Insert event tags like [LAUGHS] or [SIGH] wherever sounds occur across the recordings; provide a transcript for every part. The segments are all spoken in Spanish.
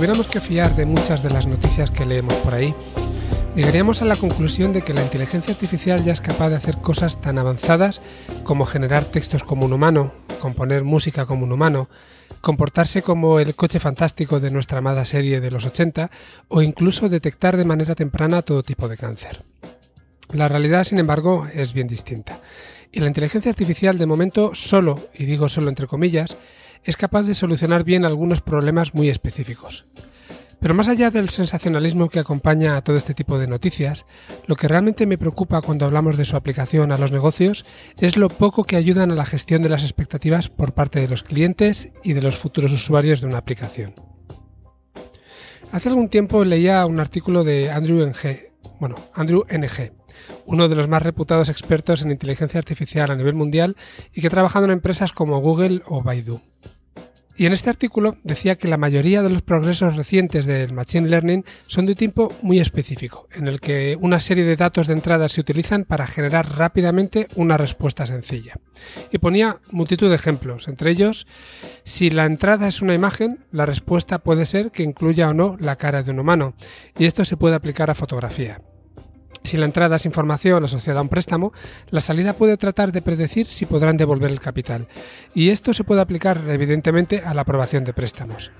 tuviéramos que fiar de muchas de las noticias que leemos por ahí, llegaríamos a la conclusión de que la inteligencia artificial ya es capaz de hacer cosas tan avanzadas como generar textos como un humano, componer música como un humano, comportarse como el coche fantástico de nuestra amada serie de los 80 o incluso detectar de manera temprana todo tipo de cáncer. La realidad, sin embargo, es bien distinta. Y la inteligencia artificial de momento solo, y digo solo entre comillas, es capaz de solucionar bien algunos problemas muy específicos. Pero más allá del sensacionalismo que acompaña a todo este tipo de noticias, lo que realmente me preocupa cuando hablamos de su aplicación a los negocios es lo poco que ayudan a la gestión de las expectativas por parte de los clientes y de los futuros usuarios de una aplicación. Hace algún tiempo leía un artículo de Andrew NG, bueno, Andrew NG, uno de los más reputados expertos en inteligencia artificial a nivel mundial y que ha trabajado en empresas como Google o Baidu. Y en este artículo decía que la mayoría de los progresos recientes del Machine Learning son de un tipo muy específico, en el que una serie de datos de entrada se utilizan para generar rápidamente una respuesta sencilla. Y ponía multitud de ejemplos, entre ellos, si la entrada es una imagen, la respuesta puede ser que incluya o no la cara de un humano, y esto se puede aplicar a fotografía. Si la entrada es información asociada a un préstamo, la salida puede tratar de predecir si podrán devolver el capital. Y esto se puede aplicar evidentemente a la aprobación de préstamos.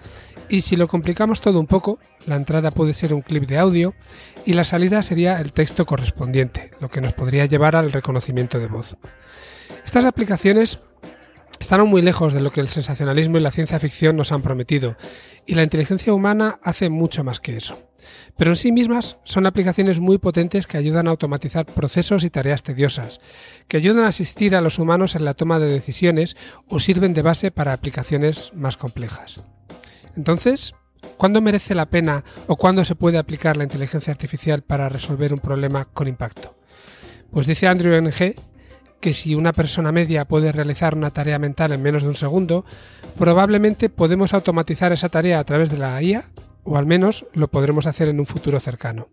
Y si lo complicamos todo un poco, la entrada puede ser un clip de audio y la salida sería el texto correspondiente, lo que nos podría llevar al reconocimiento de voz. Estas aplicaciones están muy lejos de lo que el sensacionalismo y la ciencia ficción nos han prometido, y la inteligencia humana hace mucho más que eso. Pero en sí mismas son aplicaciones muy potentes que ayudan a automatizar procesos y tareas tediosas, que ayudan a asistir a los humanos en la toma de decisiones o sirven de base para aplicaciones más complejas. Entonces, ¿cuándo merece la pena o cuándo se puede aplicar la inteligencia artificial para resolver un problema con impacto? Pues dice Andrew Ng que si una persona media puede realizar una tarea mental en menos de un segundo, probablemente podemos automatizar esa tarea a través de la IA o al menos lo podremos hacer en un futuro cercano.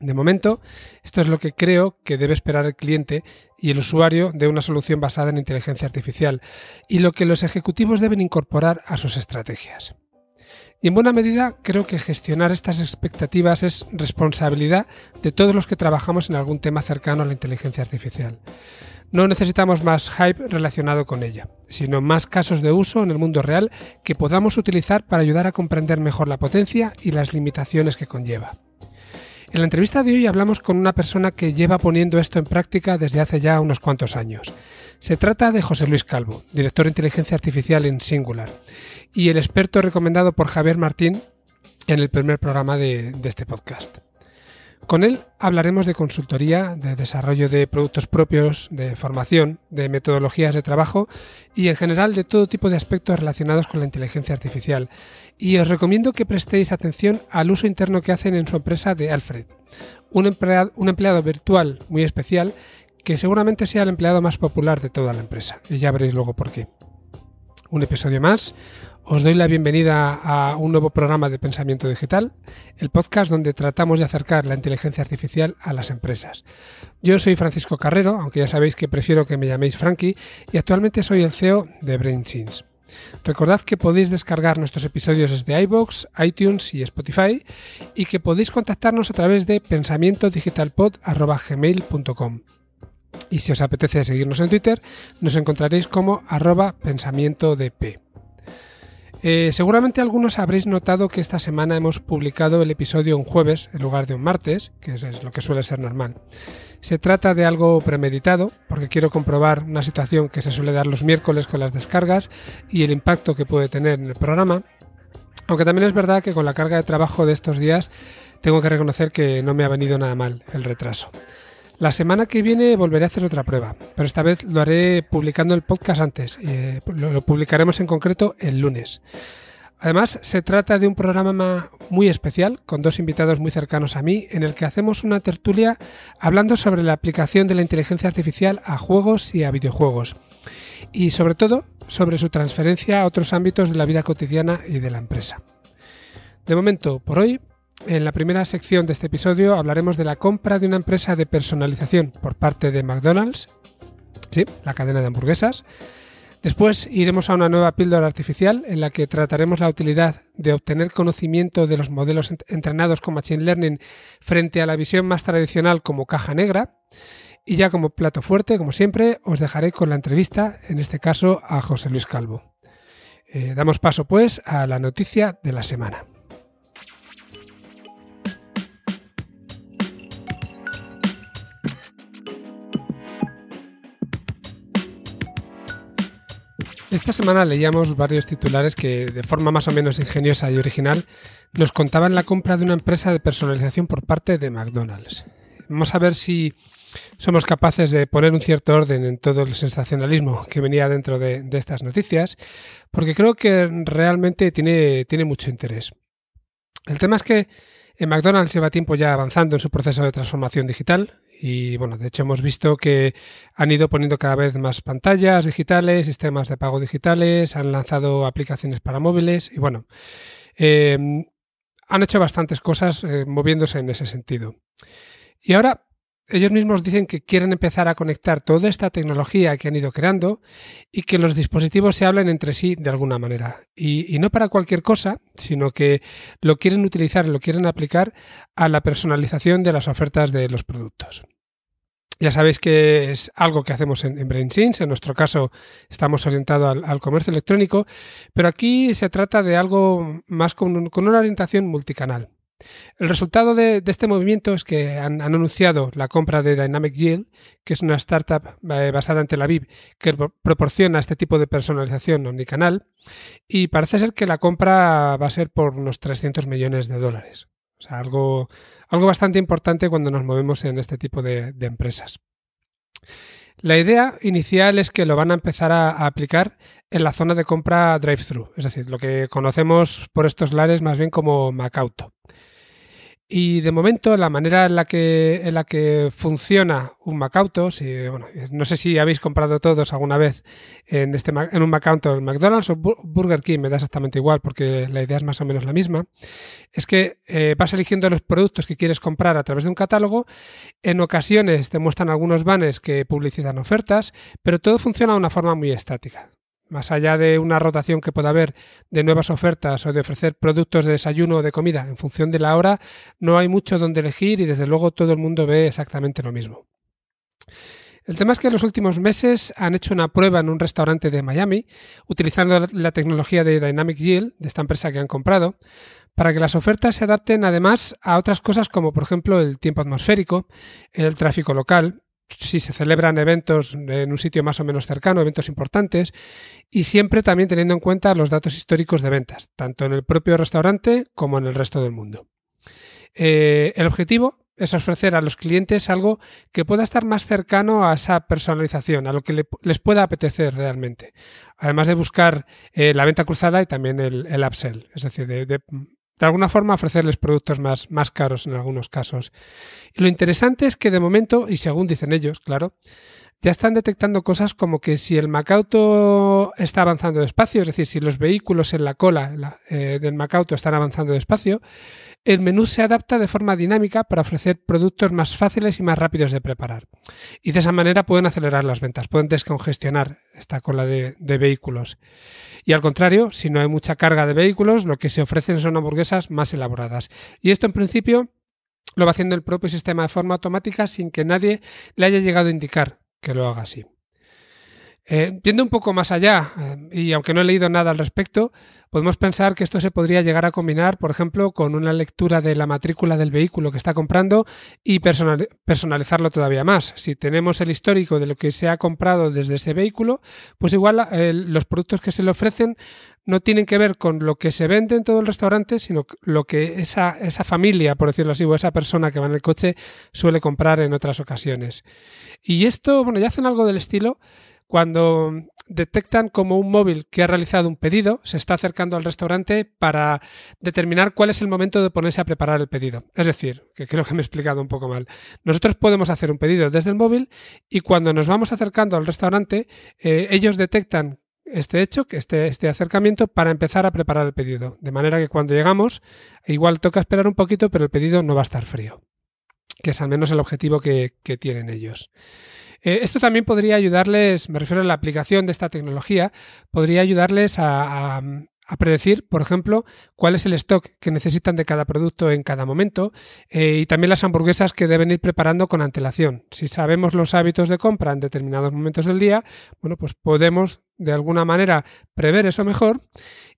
De momento, esto es lo que creo que debe esperar el cliente y el usuario de una solución basada en inteligencia artificial y lo que los ejecutivos deben incorporar a sus estrategias. Y en buena medida creo que gestionar estas expectativas es responsabilidad de todos los que trabajamos en algún tema cercano a la inteligencia artificial. No necesitamos más hype relacionado con ella, sino más casos de uso en el mundo real que podamos utilizar para ayudar a comprender mejor la potencia y las limitaciones que conlleva. En la entrevista de hoy hablamos con una persona que lleva poniendo esto en práctica desde hace ya unos cuantos años. Se trata de José Luis Calvo, director de inteligencia artificial en Singular, y el experto recomendado por Javier Martín en el primer programa de, este podcast. Con él hablaremos de consultoría, de desarrollo de productos propios, de formación, de metodologías de trabajo y en general de todo tipo de aspectos relacionados con la inteligencia artificial. Y os recomiendo que prestéis atención al uso interno que hacen en su empresa de Alfred, un empleado, un empleado virtual muy especial que seguramente sea el empleado más popular de toda la empresa. Y ya veréis luego por qué. Un episodio más, os doy la bienvenida a un nuevo programa de Pensamiento Digital, el podcast donde tratamos de acercar la inteligencia artificial a las empresas. Yo soy Francisco Carrero, aunque ya sabéis que prefiero que me llaméis Frankie, y actualmente soy el CEO de BrainSins. Recordad que podéis descargar nuestros episodios desde iBox, iTunes y Spotify y que podéis contactarnos a través de pensamientodigitalpod.gmail.com. Y si os apetece seguirnos en Twitter, nos encontraréis como arroba pensamientodp. Eh, seguramente algunos habréis notado que esta semana hemos publicado el episodio un jueves en lugar de un martes, que es lo que suele ser normal. Se trata de algo premeditado, porque quiero comprobar una situación que se suele dar los miércoles con las descargas y el impacto que puede tener en el programa. Aunque también es verdad que con la carga de trabajo de estos días tengo que reconocer que no me ha venido nada mal el retraso. La semana que viene volveré a hacer otra prueba, pero esta vez lo haré publicando el podcast antes. Eh, lo, publicaremos en concreto el lunes. Además, se trata de un programa muy especial, con dos invitados muy cercanos a mí, en el que hacemos una tertulia hablando sobre la aplicación de la inteligencia artificial a juegos y a videojuegos. Y sobre todo, sobre su transferencia a otros ámbitos de la vida cotidiana y de la empresa. De momento, por hoy, en la primera sección de este episodio hablaremos de la compra de una empresa de personalización por parte de McDonald's, sí, la cadena de hamburguesas. Después iremos a una nueva píldora artificial en la que trataremos la utilidad de obtener conocimiento de los modelos entrenados con Machine Learning frente a la visión más tradicional como caja negra. Y ya como plato fuerte, como siempre, os dejaré con la entrevista, en este caso a José Luis Calvo. Eh, damos paso pues a la noticia de la semana. Esta semana leíamos varios titulares que, de forma más o menos ingeniosa y original, nos contaban la compra de una empresa de personalización por parte de McDonald's. Vamos a ver si somos capaces de poner un cierto orden en todo el sensacionalismo que venía dentro de, estas noticias, porque creo que realmente tiene, tiene mucho interés. El tema es que en McDonald's lleva tiempo ya avanzando en su proceso de transformación digital y bueno, de hecho hemos visto que han ido poniendo cada vez más pantallas digitales, sistemas de pago digitales, han lanzado aplicaciones para móviles y bueno, eh, han hecho bastantes cosas eh, moviéndose en ese sentido. Y ahora ellos mismos dicen que quieren empezar a conectar toda esta tecnología que han ido creando y que los dispositivos se hablen entre sí de alguna manera. Y, no para cualquier cosa, sino que lo quieren utilizar, lo quieren aplicar a la personalización de las ofertas de los productos. Ya sabéis que es algo que hacemos en, BrainSense, en nuestro caso estamos orientados al, comercio electrónico, pero aquí se trata de algo más con una orientación multicanal. El resultado de, este movimiento es que han, anunciado la compra de Dynamic Yield, que es una startup eh, basada en Tel Aviv que proporciona este tipo de personalización omnicanal, y parece ser que la compra va a ser por unos 300 millones de dólares. O sea, algo, algo bastante importante cuando nos movemos en este tipo de, empresas. La idea inicial es que lo van a empezar a, aplicar en la zona de compra drive-thru, es decir, lo que conocemos por estos lares más bien como Macauto. Y de momento, la manera en la que, en la que funciona un Macauto, si, bueno, no sé si habéis comprado todos alguna vez en, este, en un Macauto, en McDonald's o Burger King, me da exactamente igual porque la idea es más o menos la misma, es que eh, vas eligiendo los productos que quieres comprar a través de un catálogo. En ocasiones te muestran algunos banners que publicitan ofertas, pero todo funciona de una forma muy estática. Más allá de una rotación que pueda haber de nuevas ofertas o de ofrecer productos de desayuno o de comida en función de la hora, no hay mucho donde elegir y desde luego todo el mundo ve exactamente lo mismo. El tema es que en los últimos meses han hecho una prueba en un restaurante de Miami, utilizando la tecnología de Dynamic Yield, de esta empresa que han comprado, para que las ofertas se adapten además a otras cosas como por ejemplo el tiempo atmosférico, el tráfico local, si se celebran eventos en un sitio más o menos cercano, eventos importantes, y siempre también teniendo en cuenta los datos históricos de ventas, tanto en el propio restaurante como en el resto del mundo. Eh, el objetivo es ofrecer a los clientes algo que pueda estar más cercano a esa personalización, a lo que les pueda apetecer realmente. Además de buscar eh, la venta cruzada y también el, upsell, es decir, de de alguna forma ofrecerles productos más, más caros en algunos casos. Y lo interesante es que de momento, y según dicen ellos, claro, ya están detectando cosas como que si el Macauto está avanzando despacio, es decir, si los vehículos en la cola eh, del Macauto están avanzando despacio, el menú se adapta de forma dinámica para ofrecer productos más fáciles y más rápidos de preparar. Y de esa manera pueden acelerar las ventas, pueden descongestionar esta cola de, de vehículos. Y al contrario, si no hay mucha carga de vehículos, lo que se ofrecen son hamburguesas más elaboradas. Y esto en principio lo va haciendo el propio sistema de forma automática sin que nadie le haya llegado a indicar que lo haga así. Eh, viendo un poco más allá, eh, y aunque no he leído nada al respecto, podemos pensar que esto se podría llegar a combinar, por ejemplo, con una lectura de la matrícula del vehículo que está comprando y personalizarlo todavía más. Si tenemos el histórico de lo que se ha comprado desde ese vehículo, pues igual eh, los productos que se le ofrecen no tienen que ver con lo que se vende en todo el restaurante, sino lo que esa, esa familia, por decirlo así, o esa persona que va en el coche suele comprar en otras ocasiones. Y esto, bueno, ya hacen algo del estilo cuando detectan como un móvil que ha realizado un pedido, se está acercando al restaurante para determinar cuál es el momento de ponerse a preparar el pedido. Es decir, que creo que me he explicado un poco mal. Nosotros podemos hacer un pedido desde el móvil y cuando nos vamos acercando al restaurante, eh, ellos detectan este hecho, este, este acercamiento, para empezar a preparar el pedido. De manera que cuando llegamos, igual toca esperar un poquito, pero el pedido no va a estar frío. que es al menos el objetivo que, tienen ellos. Eh, esto también podría ayudarles, me refiero a la aplicación de esta tecnología, podría ayudarles a predecir, por ejemplo, cuál es el stock que necesitan de cada producto en cada momento eh, y también las hamburguesas que deben ir preparando con antelación. Si sabemos los hábitos de compra en determinados momentos del día, bueno, pues podemos de alguna manera prever eso mejor.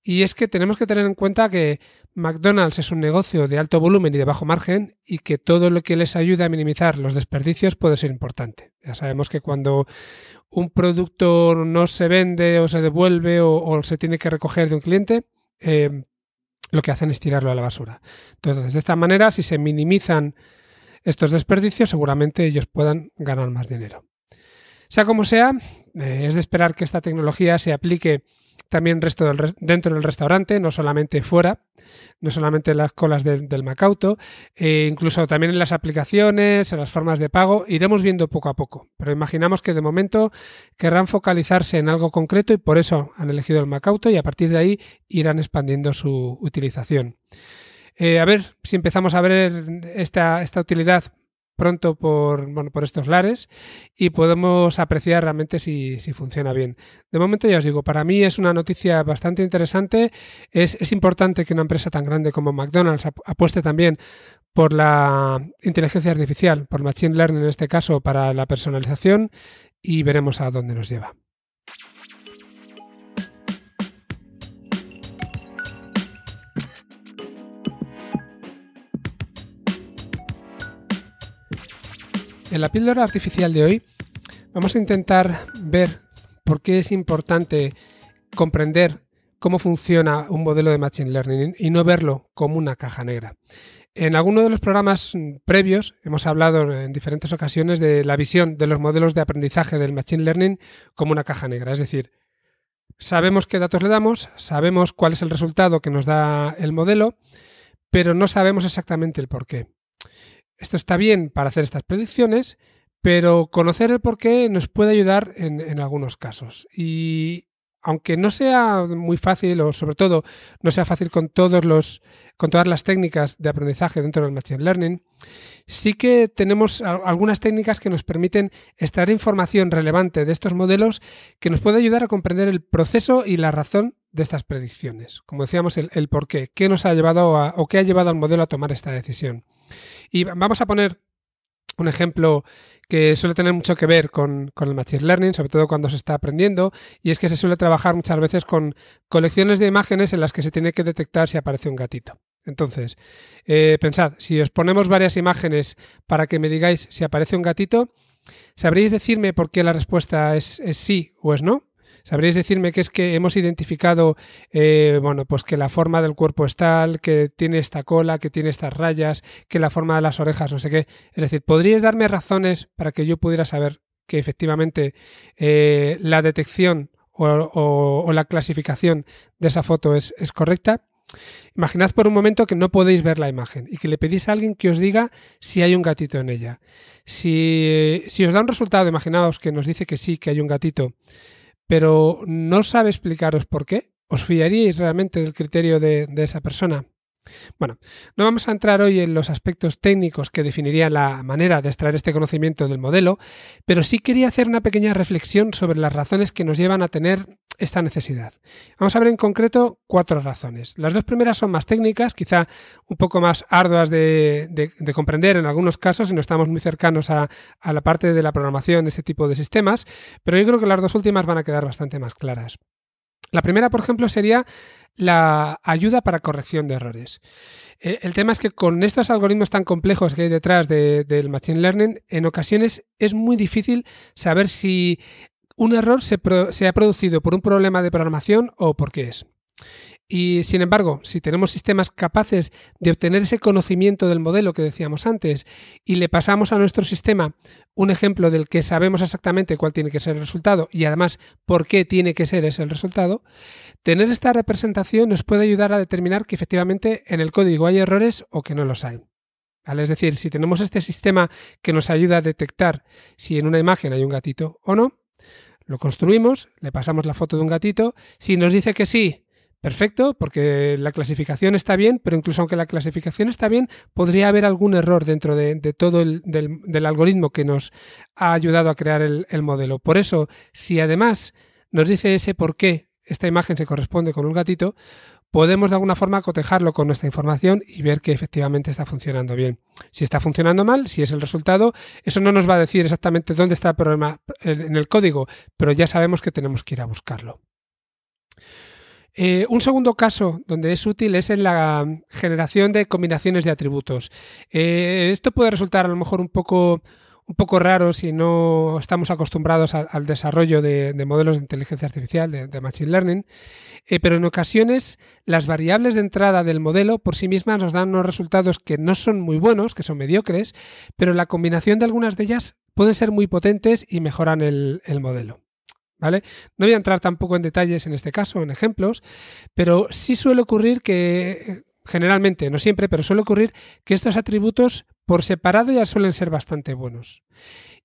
Y es que tenemos que tener en cuenta que McDonald's es un negocio de alto volumen y de bajo margen y que todo lo que les ayude a minimizar los desperdicios puede ser importante. Ya sabemos que cuando un producto no se vende o se devuelve o, se tiene que recoger de un cliente, eh, lo que hacen es tirarlo a la basura. Entonces, de esta manera, si se minimizan estos desperdicios, seguramente ellos puedan ganar más dinero. Sea como sea, eh, es de esperar que esta tecnología se aplique también resto del, dentro del restaurante, no solamente fuera, no solamente en las colas del Macauto, e incluso también en las aplicaciones, en las formas de pago, iremos viendo poco a poco. Pero imaginamos que de momento querrán focalizarse en algo concreto y por eso han elegido el Macauto y a partir de ahí irán expandiendo su utilización. Eh, a ver si empezamos a ver esta, esta utilidad pronto por, bueno, por estos lares y podemos apreciar realmente si, funciona bien. De momento ya os digo, para mí es una noticia bastante interesante. Es, es importante que una empresa tan grande como McDonald's apueste también por la inteligencia artificial, por Machine Learning en este caso, para la personalización y veremos a dónde nos lleva. En la píldora artificial de hoy vamos a intentar ver por qué es importante comprender cómo funciona un modelo de Machine Learning y no verlo como una caja negra. En alguno de los programas previos hemos hablado en diferentes ocasiones de la visión de los modelos de aprendizaje del Machine Learning como una caja negra. Es decir, sabemos qué datos le damos, sabemos cuál es el resultado que nos da el modelo, pero no sabemos exactamente el por qué. Esto está bien para hacer estas predicciones, pero conocer el porqué nos puede ayudar en, algunos casos. Y aunque no sea muy fácil, o sobre todo no sea fácil con todos los, con todas las técnicas de aprendizaje dentro del Machine Learning, sí que tenemos algunas técnicas que nos permiten extraer información relevante de estos modelos que nos puede ayudar a comprender el proceso y la razón de estas predicciones. Como decíamos, el, el por qué, qué nos ha llevado a, o qué ha llevado al modelo a tomar esta decisión. Y vamos a poner un ejemplo que suele tener mucho que ver con, el Machine Learning, sobre todo cuando se está aprendiendo, y es que se suele trabajar muchas veces con colecciones de imágenes en las que se tiene que detectar si aparece un gatito. Entonces, eh, pensad, si os ponemos varias imágenes para que me digáis si aparece un gatito, ¿sabréis decirme por qué la respuesta es sí o es no? ¿Sabríais decirme que es que hemos identificado, eh, bueno, pues que la forma del cuerpo es tal, que tiene esta cola, que tiene estas rayas, que la forma de las orejas, no sé qué? Es decir, ¿podríais darme razones para que yo pudiera saber que efectivamente eh, la detección o, la clasificación de esa foto es, correcta? Imaginad por un momento que no podéis ver la imagen y que le pedís a alguien que os diga si hay un gatito en ella. Si, si os da un resultado, imaginaos que nos dice que sí, que hay un gatito, pero no sabe explicaros por qué, ¿os fiaríais realmente del criterio de, esa persona? Bueno, no vamos a entrar hoy en los aspectos técnicos que definirían la manera de extraer este conocimiento del modelo, pero sí quería hacer una pequeña reflexión sobre las razones que nos llevan a tener esta necesidad. Vamos a ver en concreto cuatro razones. Las dos primeras son más técnicas, quizá un poco más arduas de, comprender en algunos casos, y no estamos muy cercanos a, a la parte de la programación de este tipo de sistemas, pero yo creo que las dos últimas van a quedar bastante más claras. La primera, por ejemplo, sería la ayuda para corrección de errores. Eh, el tema es que con estos algoritmos tan complejos que hay detrás del Machine Learning, en ocasiones es muy difícil saber si un error se, ha producido por un problema de programación o por qué es. Y sin embargo, si tenemos sistemas capaces de obtener ese conocimiento del modelo que decíamos antes y le pasamos a nuestro sistema un ejemplo del que sabemos exactamente cuál tiene que ser el resultado y además por qué tiene que ser ese el resultado, tener esta representación nos puede ayudar a determinar que efectivamente en el código hay errores o que no los hay. Es decir, si tenemos este sistema que nos ayuda a detectar si en una imagen hay un gatito o no, lo construimos, le pasamos la foto de un gatito. Si nos dice que sí, perfecto, porque la clasificación está bien, pero incluso aunque la clasificación está bien, podría haber algún error dentro de, todo el del, algoritmo que nos ha ayudado a crear el, el modelo. Por eso, si además nos dice ese por qué esta imagen se corresponde con un gatito, podemos de alguna forma cotejarlo con nuestra información y ver que efectivamente está funcionando bien. Si está funcionando mal, si es el resultado, eso no nos va a decir exactamente dónde está el problema en el código, pero ya sabemos que tenemos que ir a buscarlo. Eh, un segundo caso donde es útil es en la generación de combinaciones de atributos. Eh, esto puede resultar a lo mejor un poco un poco raro si no estamos acostumbrados al desarrollo de, modelos de inteligencia artificial, de, Machine Learning, eh, pero en ocasiones las variables de entrada del modelo por sí mismas nos dan unos resultados que no son muy buenos, que son mediocres, pero la combinación de algunas de ellas pueden ser muy potentes y mejoran el, el modelo. ¿Vale? No voy a entrar tampoco en detalles en este caso, en ejemplos, pero sí suele ocurrir que generalmente, no siempre, pero suele ocurrir que estos atributos por separado ya suelen ser bastante buenos.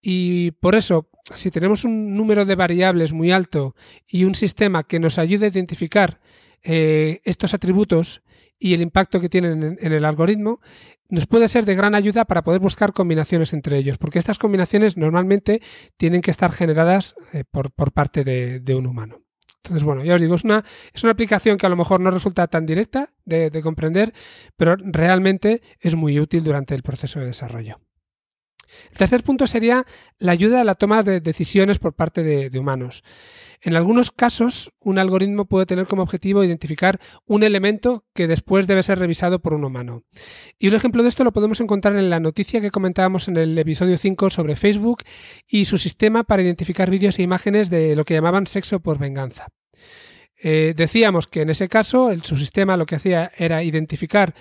Y por eso, si tenemos un número de variables muy alto y un sistema que nos ayude a identificar eh, estos atributos y el impacto que tienen en, el algoritmo, nos puede ser de gran ayuda para poder buscar combinaciones entre ellos, porque estas combinaciones normalmente tienen que estar generadas eh, por, parte de un humano. Entonces, bueno, ya os digo, es una, es una aplicación que a lo mejor no resulta tan directa de, comprender, pero realmente es muy útil durante el proceso de desarrollo. El tercer punto sería la ayuda a la toma de decisiones por parte de, humanos. En algunos casos, un algoritmo puede tener como objetivo identificar un elemento que después debe ser revisado por un humano. Y un ejemplo de esto lo podemos encontrar en la noticia que comentábamos en el episodio 5 sobre Facebook y su sistema para identificar vídeos e imágenes de lo que llamaban sexo por venganza. Eh, decíamos que en ese caso su sistema lo que hacía era identificar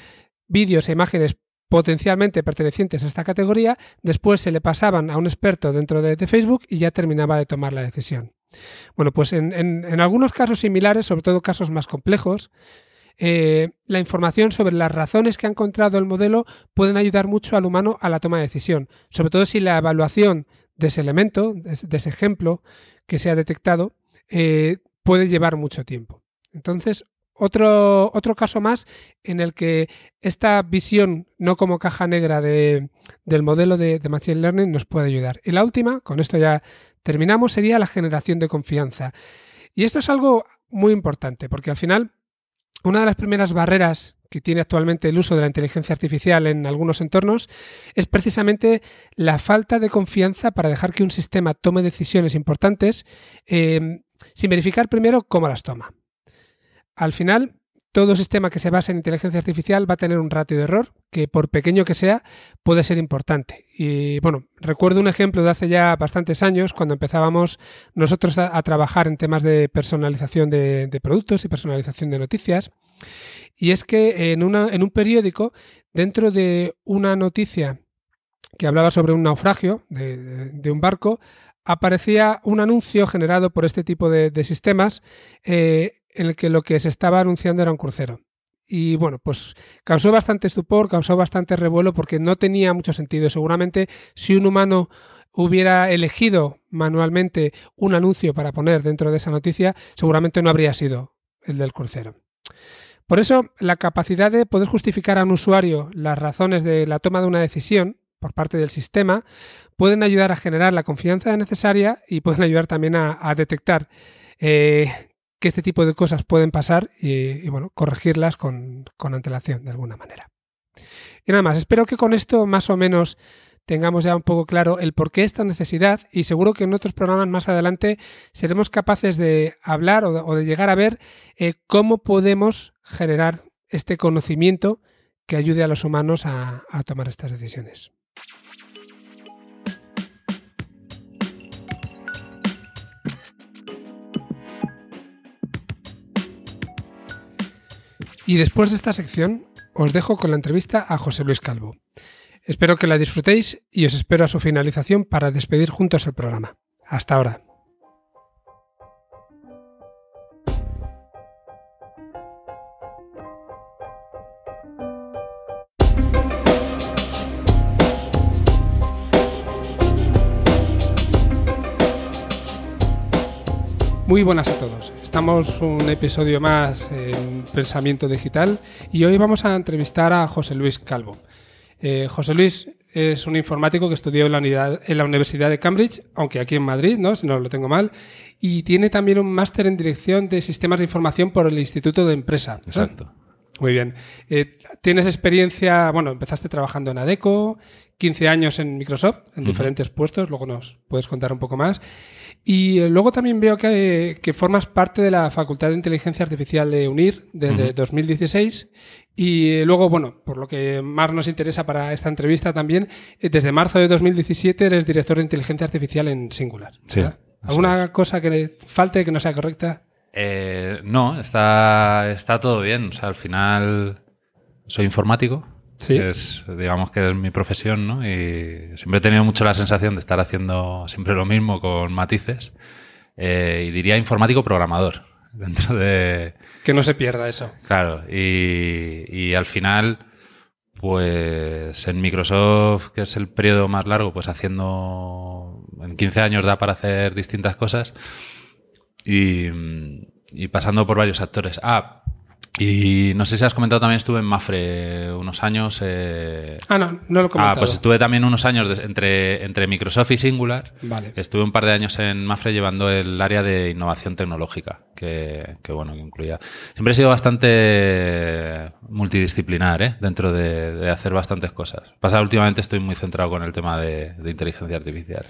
vídeos e imágenes potencialmente pertenecientes a esta categoría, después se le pasaban a un experto dentro de Facebook y ya terminaba de tomar la decisión. Bueno, pues en, algunos casos similares, sobre todo casos más complejos, eh, la información sobre las razones que ha encontrado el modelo pueden ayudar mucho al humano a la toma de decisión, sobre todo si la evaluación de ese elemento, de, ese ejemplo que se ha detectado, eh, puede llevar mucho tiempo. Entonces, otro, otro caso más en el que esta visión no como caja negra de, del modelo de, de Machine Learning nos puede ayudar. Y la última, con esto ya terminamos, sería la generación de confianza. Y esto es algo muy importante, porque al final una de las primeras barreras que tiene actualmente el uso de la inteligencia artificial en algunos entornos es precisamente la falta de confianza para dejar que un sistema tome decisiones importantes eh, sin verificar primero cómo las toma. Al final, todo sistema que se basa en inteligencia artificial va a tener un ratio de error que, por pequeño que sea, puede ser importante. Y bueno, recuerdo un ejemplo de hace ya bastantes años, cuando empezábamos nosotros a, trabajar en temas de personalización de, productos y personalización de noticias. Y es que en, un periódico, dentro de una noticia que hablaba sobre un naufragio de, un barco, aparecía un anuncio generado por este tipo de, sistemas eh, en el que lo que se estaba anunciando era un crucero. Y bueno, pues causó bastante estupor, causó bastante revuelo porque no tenía mucho sentido. Seguramente si un humano hubiera elegido manualmente un anuncio para poner dentro de esa noticia, seguramente no habría sido el del crucero. Por eso, la capacidad de poder justificar a un usuario las razones de la toma de una decisión por parte del sistema pueden ayudar a generar la confianza necesaria y pueden ayudar también a, detectar eh, que este tipo de cosas pueden pasar y, bueno, corregirlas con, con, antelación de alguna manera. Y nada más, espero que con esto más o menos tengamos ya un poco claro el por qué esta necesidad y seguro que en otros programas más adelante seremos capaces de hablar o de, llegar a ver eh, cómo podemos generar este conocimiento que ayude a los humanos a tomar estas decisiones. Y después de esta sección, os dejo con la entrevista a José Luis Calvo. Espero que la disfrutéis y os espero a su finalización para despedir juntos el programa. Hasta ahora. Muy buenas a todos. Estamos un episodio más en Pensamiento Digital y hoy vamos a entrevistar a José Luis Calvo. Eh, José Luis es un informático que estudió en la, unidad, en la Universidad de Cambridge, aunque aquí en Madrid, ¿no? si no lo tengo mal, y tiene también un máster en Dirección de Sistemas de Información por el Instituto de Empresa. Exacto. Muy bien. Eh, tienes experiencia, bueno, empezaste trabajando en ADECO, 15 años en Microsoft, en diferentes puestos, luego nos puedes contar un poco más. Y eh, luego también veo que, formas parte de la Facultad de Inteligencia Artificial de UNIR desde 2016. Y eh, luego, bueno, por lo que más nos interesa para esta entrevista también, eh, desde marzo de 2017 eres director de Inteligencia Artificial en Singular. Sí. ¿Alguna cosa que falte que no sea correcta? no, está, está todo bien. O sea, al final soy informático. Sí. Es, digamos que es mi profesión, ¿no? Y siempre he tenido mucho la sensación de estar haciendo siempre lo mismo con matices. Eh, y diría informático programador. [LAUGHS] Dentro de. Que no se pierda eso. Claro. Y, y al final, pues en Microsoft, que es el periodo más largo, pues haciendo. En 15 años da para hacer distintas cosas. Y, y pasando por varios actores. Ah, y no sé si has comentado también, estuve en Mafre unos años. Eh... Ah, no, no lo he comentado. Ah, pues estuve también unos años entre, entre Microsoft y Singular. Vale. Estuve un par de años en Mafre llevando el área de innovación tecnológica, que, que bueno, que incluía. Siempre he sido bastante multidisciplinar, ¿eh? Dentro de, de hacer bastantes cosas. Pasa, últimamente estoy muy centrado con el tema de, de inteligencia artificial.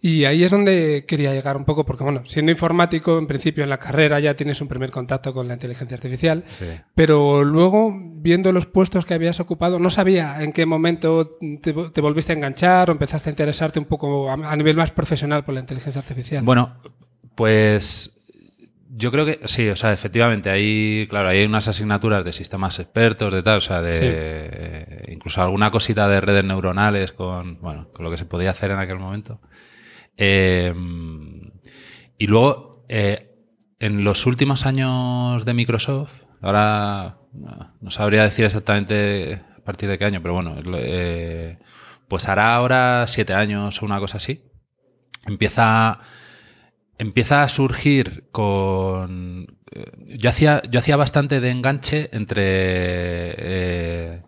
Y ahí es donde quería llegar un poco, porque bueno, siendo informático, en principio en la carrera ya tienes un primer contacto con la inteligencia artificial, Sí. pero luego, viendo los puestos que habías ocupado, no sabía en qué momento te, te volviste a enganchar o empezaste a interesarte un poco a, a nivel más profesional por la inteligencia artificial. Bueno, pues yo creo que sí, o sea, efectivamente, ahí, claro, hay unas asignaturas de sistemas expertos, de tal, o sea, de Sí. eh, incluso alguna cosita de redes neuronales con, bueno, con lo que se podía hacer en aquel momento. Eh, y luego, eh, en los últimos años de Microsoft, ahora no, sabría decir exactamente a partir de qué año, pero bueno, eh, pues hará ahora siete años o una cosa así. Empieza empieza a surgir con. eh, Yo hacía, yo hacía bastante de enganche entre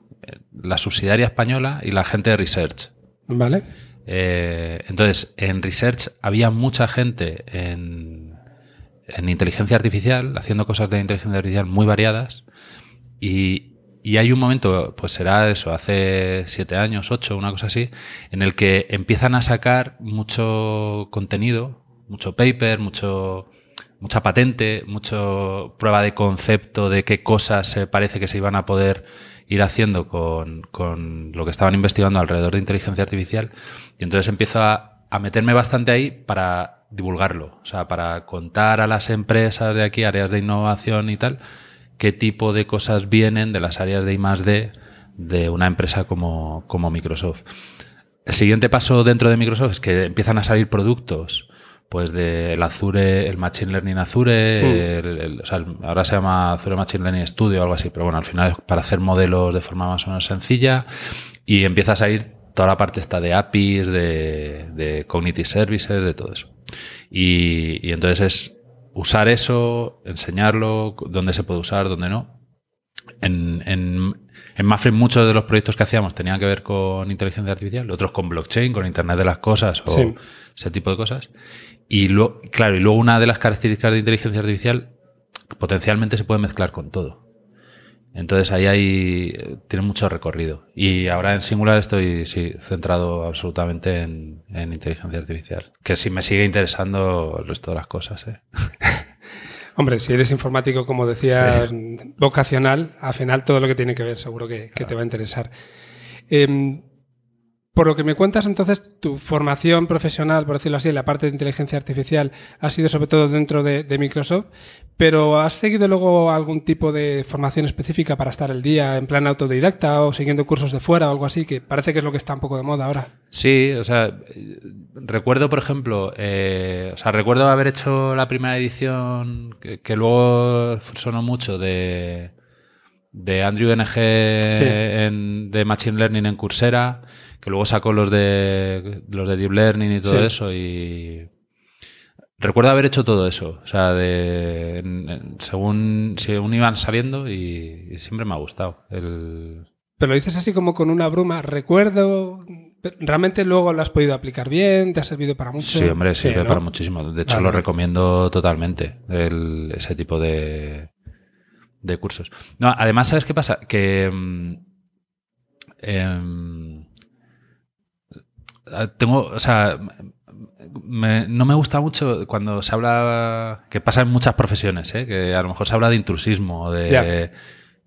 la subsidiaria española y la gente de research. ¿Vale? Eh, entonces, en research había mucha gente en, en inteligencia artificial, haciendo cosas de inteligencia artificial muy variadas. Y, y hay un momento, pues será eso, hace siete años, ocho, una cosa así, en el que empiezan a sacar mucho contenido, mucho paper, mucho, mucha patente, mucho prueba de concepto de qué cosas se parece que se iban a poder ir haciendo con, con lo que estaban investigando alrededor de inteligencia artificial. Y entonces empiezo a, a meterme bastante ahí para divulgarlo, o sea, para contar a las empresas de aquí, áreas de innovación y tal, qué tipo de cosas vienen de las áreas de I más D de una empresa como, como Microsoft. El siguiente paso dentro de Microsoft es que empiezan a salir productos, pues del Azure, el Machine Learning Azure, el- el- o sea, el- ahora se llama Azure Machine Learning Studio o algo así, pero bueno, al final es para hacer modelos de forma más o menos sencilla y empieza a salir toda la parte esta de APIs, de, de Cognitive Services, de todo eso. Y, y entonces es usar eso, enseñarlo, dónde se puede usar, dónde no. En, en, en Mafre muchos de los proyectos que hacíamos tenían que ver con inteligencia artificial, otros con blockchain, con Internet de las cosas o Sí. ese tipo de cosas. Y luego, claro, y luego una de las características de inteligencia artificial potencialmente se puede mezclar con todo. Entonces ahí hay, tiene mucho recorrido. Y ahora en Singular estoy sí, centrado absolutamente en, en inteligencia artificial. Que sí me sigue interesando el resto de las cosas. ¿eh? [LAUGHS] Hombre, si eres informático, como decías, vocacional, al final todo lo que tiene que ver seguro que, que te va a interesar. Em, por lo que me cuentas, entonces, tu formación profesional, por decirlo así, en la parte de inteligencia artificial ha sido sobre todo dentro de, de Microsoft, pero ¿has seguido luego algún tipo de formación específica para estar el día en plan autodidacta o siguiendo cursos de fuera o algo así, que parece que es lo que está un poco de moda ahora? Sí, o sea, recuerdo, por ejemplo, eh, o sea, recuerdo haber hecho la primera edición que, que luego sonó mucho de, de Andrew NG en- de Machine Learning en Coursera, que luego sacó los de los de Deep Learning y todo Sí. eso y recuerdo haber hecho todo eso. O sea, de, según, según iban saliendo y, siempre me ha gustado. El... Pero lo dices así como con una bruma. Recuerdo, ¿realmente luego lo has podido aplicar bien? ¿Te ha servido para mucho? Sí, hombre, sirve para muchísimo. De hecho, lo recomiendo totalmente, ese tipo de, de cursos. No, además, ¿sabes qué pasa? Que... Mm, em, tengo, o sea, no me gusta mucho cuando se habla, que pasa en muchas profesiones, ¿eh? que a lo mejor se habla de intrusismo, de,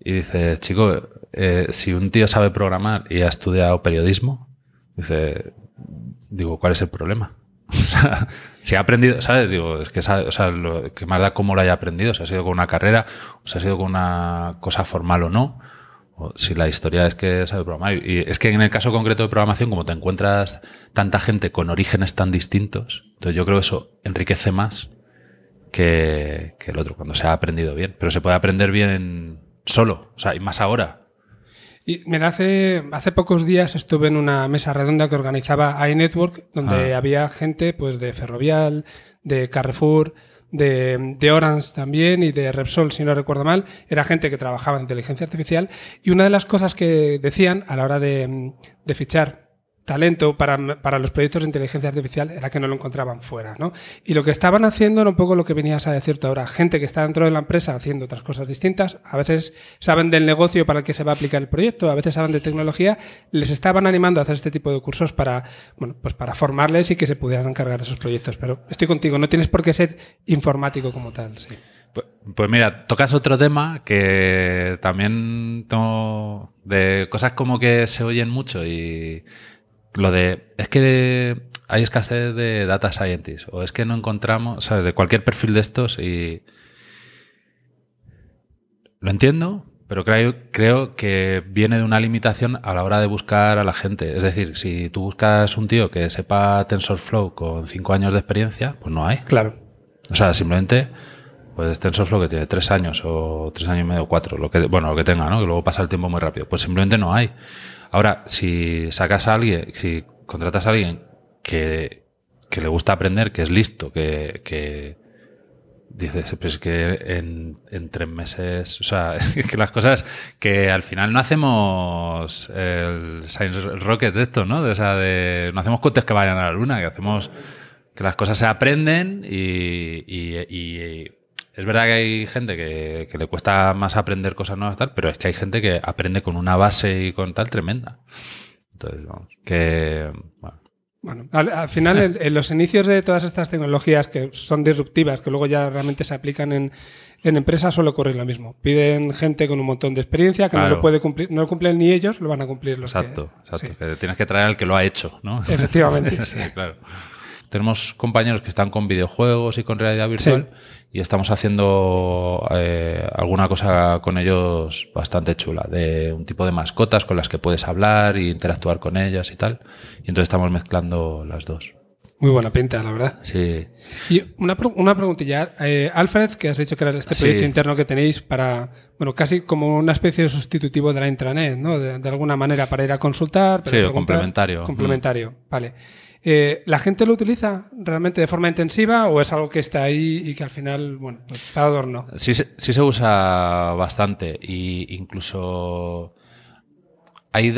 y dices, chico, eh, si un tío sabe programar y ha estudiado periodismo, dice, digo, ¿cuál es el problema? [LAUGHS] O sea, si ha aprendido, ¿sabes? Digo, es que sabe, o sea, lo, que más da cómo lo haya aprendido, si ha sido con una carrera, o si ha sido con una cosa formal o no si la historia es que sabe programar. Y es que en el caso concreto de programación, como te encuentras tanta gente con orígenes tan distintos, entonces yo creo que eso enriquece más que, el otro, cuando se ha aprendido bien. Pero se puede aprender bien solo, o sea, y más ahora. Y mira, hace, hace pocos días estuve en una mesa redonda que organizaba iNetwork, donde ah. había gente pues de Ferrovial, de Carrefour, de, de, Orange también y de Repsol, si no recuerdo mal, era gente que trabajaba en inteligencia artificial. Y una de las cosas que decían a la hora de, de fichar talento para, para, los proyectos de inteligencia artificial era que no lo encontraban fuera, ¿no? Y lo que estaban haciendo era un poco lo que venías a decir tú ahora. Gente que está dentro de la empresa haciendo otras cosas distintas, a veces saben del negocio para el que se va a aplicar el proyecto, a veces saben de tecnología, les estaban animando a hacer este tipo de cursos para, bueno, pues para formarles y que se pudieran encargar de esos proyectos. Pero estoy contigo, no tienes por qué ser informático como tal, sí. Pues, pues mira, tocas otro tema que también tengo de cosas como que se oyen mucho y lo de, es que hay escasez de data scientists o es que no encontramos, ¿sabes? De cualquier perfil de estos y... Lo entiendo, pero creo, creo que viene de una limitación a la hora de buscar a la gente. Es decir, si tú buscas un tío que sepa TensorFlow con cinco años de experiencia, pues no hay. Claro. O sea, simplemente, pues TensorFlow que tiene tres años o tres años y medio, cuatro, lo que, bueno, lo que tenga, ¿no? Que luego pasa el tiempo muy rápido. Pues simplemente no hay. Ahora, si sacas a alguien, si contratas a alguien que, le gusta aprender, que es listo, que, que dices, pues que en, tres meses, o sea, [LAUGHS] es que las cosas que al final no hacemos el Science Rocket de esto, ¿no? De, o sea, de, no hacemos cohetes que vayan a la luna, que hacemos que las cosas se aprenden y, y es verdad que hay gente que, le cuesta más aprender cosas nuevas, tal, pero es que hay gente que aprende con una base y con tal tremenda. Entonces, vamos, que. Bueno. al, final, en, los inicios de todas estas tecnologías que son disruptivas, que luego ya realmente se aplican en, empresas, suele ocurrir lo mismo. Piden gente con un montón de experiencia que no lo puede cumplir, no lo cumplen ni ellos, lo van a cumplir los exacto, Exacto, que tienes que traer al que lo ha hecho, ¿no? Efectivamente. [LAUGHS] sí, claro. Tenemos compañeros que están con videojuegos y con realidad virtual y estamos haciendo eh, alguna cosa con ellos bastante chula, de un tipo de mascotas con las que puedes hablar e interactuar con ellas y tal. Y entonces estamos mezclando las dos. Muy buena pinta, la verdad. Sí. Y una, una preguntilla. Eh, Alfred, que has dicho que era este proyecto interno que tenéis para, bueno, casi como una especie de sustitutivo de la intranet, ¿no? De, alguna manera para ir a consultar. sí, o complementario. Complementario, vale. Eh, ¿La gente lo utiliza realmente de forma intensiva o es algo que está ahí y que al final, bueno, pues está adorno? Sí, sí se usa bastante y incluso hay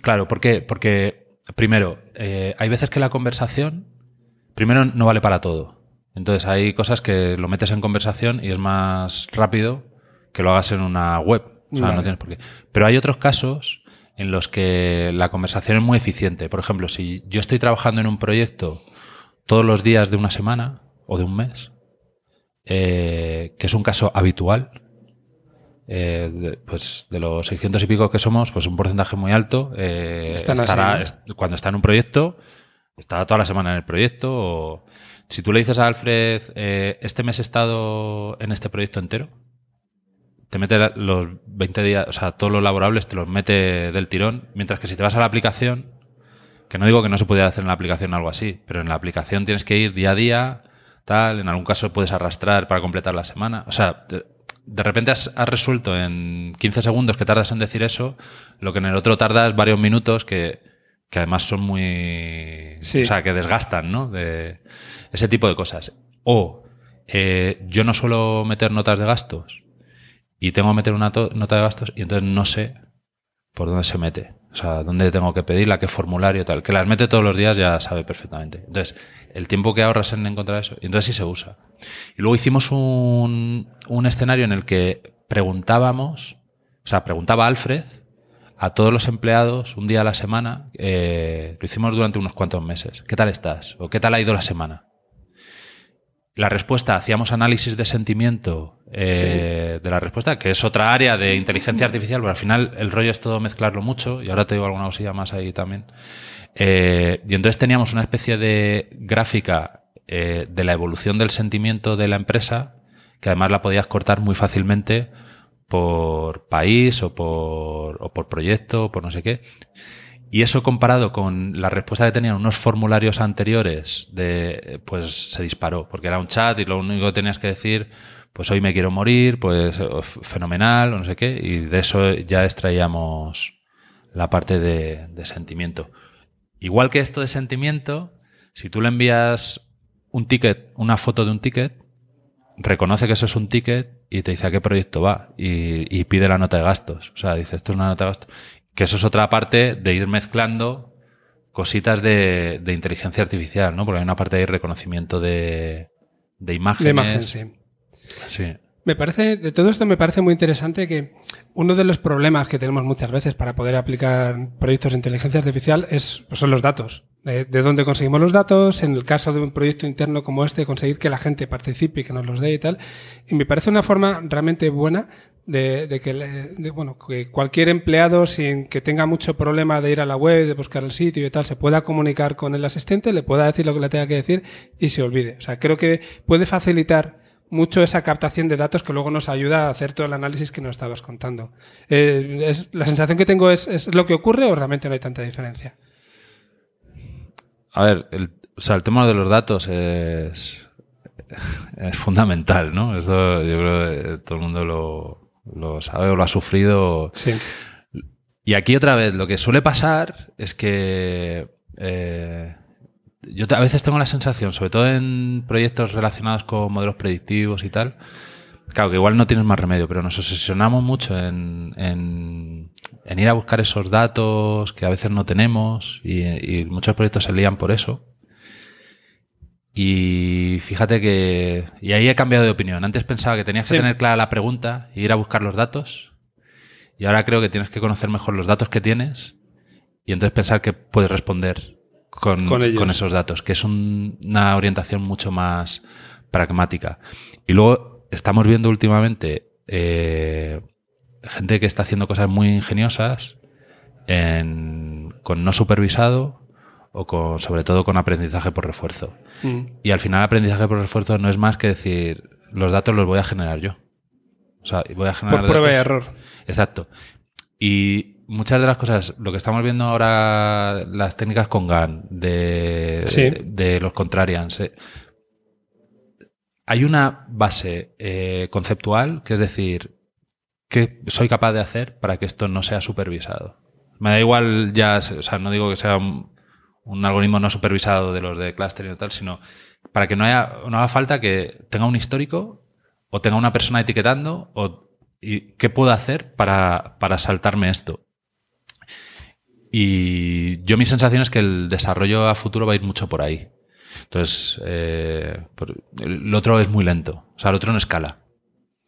claro, ¿por qué? Porque primero, eh, hay veces que la conversación primero no vale para todo. Entonces hay cosas que lo metes en conversación y es más rápido que lo hagas en una web. O sea, no tienes por qué. Pero hay otros casos en los que la conversación es muy eficiente. Por ejemplo, si yo estoy trabajando en un proyecto todos los días de una semana o de un mes, eh, que es un caso habitual, eh, pues de los 600 y pico que somos, pues un porcentaje muy alto eh, estará, cuando está en un proyecto, está toda la semana en el proyecto. O, si tú le dices a Alfred, este mes he estado en este proyecto entero, te mete los 20 días, o sea, todos los laborables te los mete del tirón, mientras que si te vas a la aplicación, que no digo que no se pudiera hacer en la aplicación algo así, pero en la aplicación tienes que ir día a día, tal, en algún caso puedes arrastrar para completar la semana, o sea, de, repente has, resuelto en 15 segundos que tardas en decir eso, lo que en el otro tardas varios minutos que, que además son muy... O sea, que desgastan, ¿no? De ese tipo de cosas. O eh, yo no suelo meter notas de gastos y tengo que meter una nota de gastos y entonces no sé por dónde se mete. O sea, dónde tengo que pedirla, qué formulario, tal. Que las mete todos los días ya sabe perfectamente. Entonces, el tiempo que ahorras en encontrar eso, y entonces sí se usa. Y luego hicimos un, un escenario en el que preguntábamos, o sea, preguntaba Alfred a todos los empleados un día a la semana, eh, lo hicimos durante unos cuantos meses. ¿Qué tal estás? ¿O qué tal ha ido la semana? La respuesta, hacíamos análisis de sentimiento eh, de la respuesta, que es otra área de inteligencia artificial, pero al final el rollo es todo mezclarlo mucho, y ahora te digo alguna cosilla más ahí también. Eh, y entonces teníamos una especie de gráfica de la evolución del sentimiento de la empresa, que además la podías cortar muy fácilmente por país o por, o por proyecto o por no sé qué. Y eso comparado con la respuesta que tenían unos formularios anteriores, de, pues se disparó, porque era un chat y lo único que tenías que decir, pues hoy me quiero morir, pues fenomenal, o no sé qué, y de eso ya extraíamos la parte de, de sentimiento. Igual que esto de sentimiento, si tú le envías un ticket, una foto de un ticket, reconoce que eso es un ticket y te dice a qué proyecto va y, pide la nota de gastos. O sea, dice, esto es una nota de gastos. Que eso es otra parte de ir mezclando cositas de, inteligencia artificial, ¿no? Porque hay una parte de reconocimiento de, de imágenes. De imagen, sí. Sí. Me parece, de todo esto me parece muy interesante que uno de los problemas que tenemos muchas veces para poder aplicar proyectos de inteligencia artificial es, pues son los datos de, dónde conseguimos los datos, en el caso de un proyecto interno como este, conseguir que la gente participe y que nos los dé y tal. Y me parece una forma realmente buena de, que, bueno, que cualquier empleado, sin que tenga mucho problema de ir a la web, de buscar el sitio y tal, se pueda comunicar con el asistente, le pueda decir lo que le tenga que decir y se olvide. O sea, creo que puede facilitar mucho esa captación de datos que luego nos ayuda a hacer todo el análisis que nos estabas contando. Eh, es, la sensación que tengo es, ¿es lo que ocurre o realmente no hay tanta diferencia? A ver, el, o sea, el tema de los datos es, [LAUGHS] es fundamental, ¿no? Esto yo creo que todo el mundo lo, lo sabe o lo ha sufrido. Sí. Y aquí otra vez, lo que suele pasar es que eh, yo a veces tengo la sensación, sobre todo en proyectos relacionados con modelos predictivos y tal, claro que igual no tienes más remedio, pero nos obsesionamos mucho en, en en ir a buscar esos datos que a veces no tenemos y, muchos proyectos se lían por eso. Y fíjate que... Y ahí he cambiado de opinión. Antes pensaba que tenías que tener clara la pregunta e ir a buscar los datos. Y ahora creo que tienes que conocer mejor los datos que tienes y entonces pensar que puedes responder con, con, esos datos, que es una orientación mucho más pragmática. Y luego estamos viendo últimamente eh, gente que está haciendo cosas muy ingeniosas con no supervisado o con, sobre todo con aprendizaje por refuerzo. Mm. Y al final aprendizaje por refuerzo no es más que decir, los datos los voy a generar yo. O sea, voy a generar Por prueba y error. Exacto. Y muchas de las cosas, lo que estamos viendo ahora, las técnicas con GAN, de, de, los contrarians, eh, hay una base eh, conceptual, que es decir, ¿qué soy capaz de hacer para que esto no sea supervisado? Me da igual ya, o sea, no digo que sea un, algoritmo no supervisado de los de clustering o tal, sino para que no, haya, no haga falta que tenga un histórico o tenga una persona etiquetando o y qué puedo hacer para, para saltarme esto. Y yo mi sensación es que el desarrollo a futuro va a ir mucho por ahí. Entonces, eh, el otro es muy lento. O sea, el otro no escala.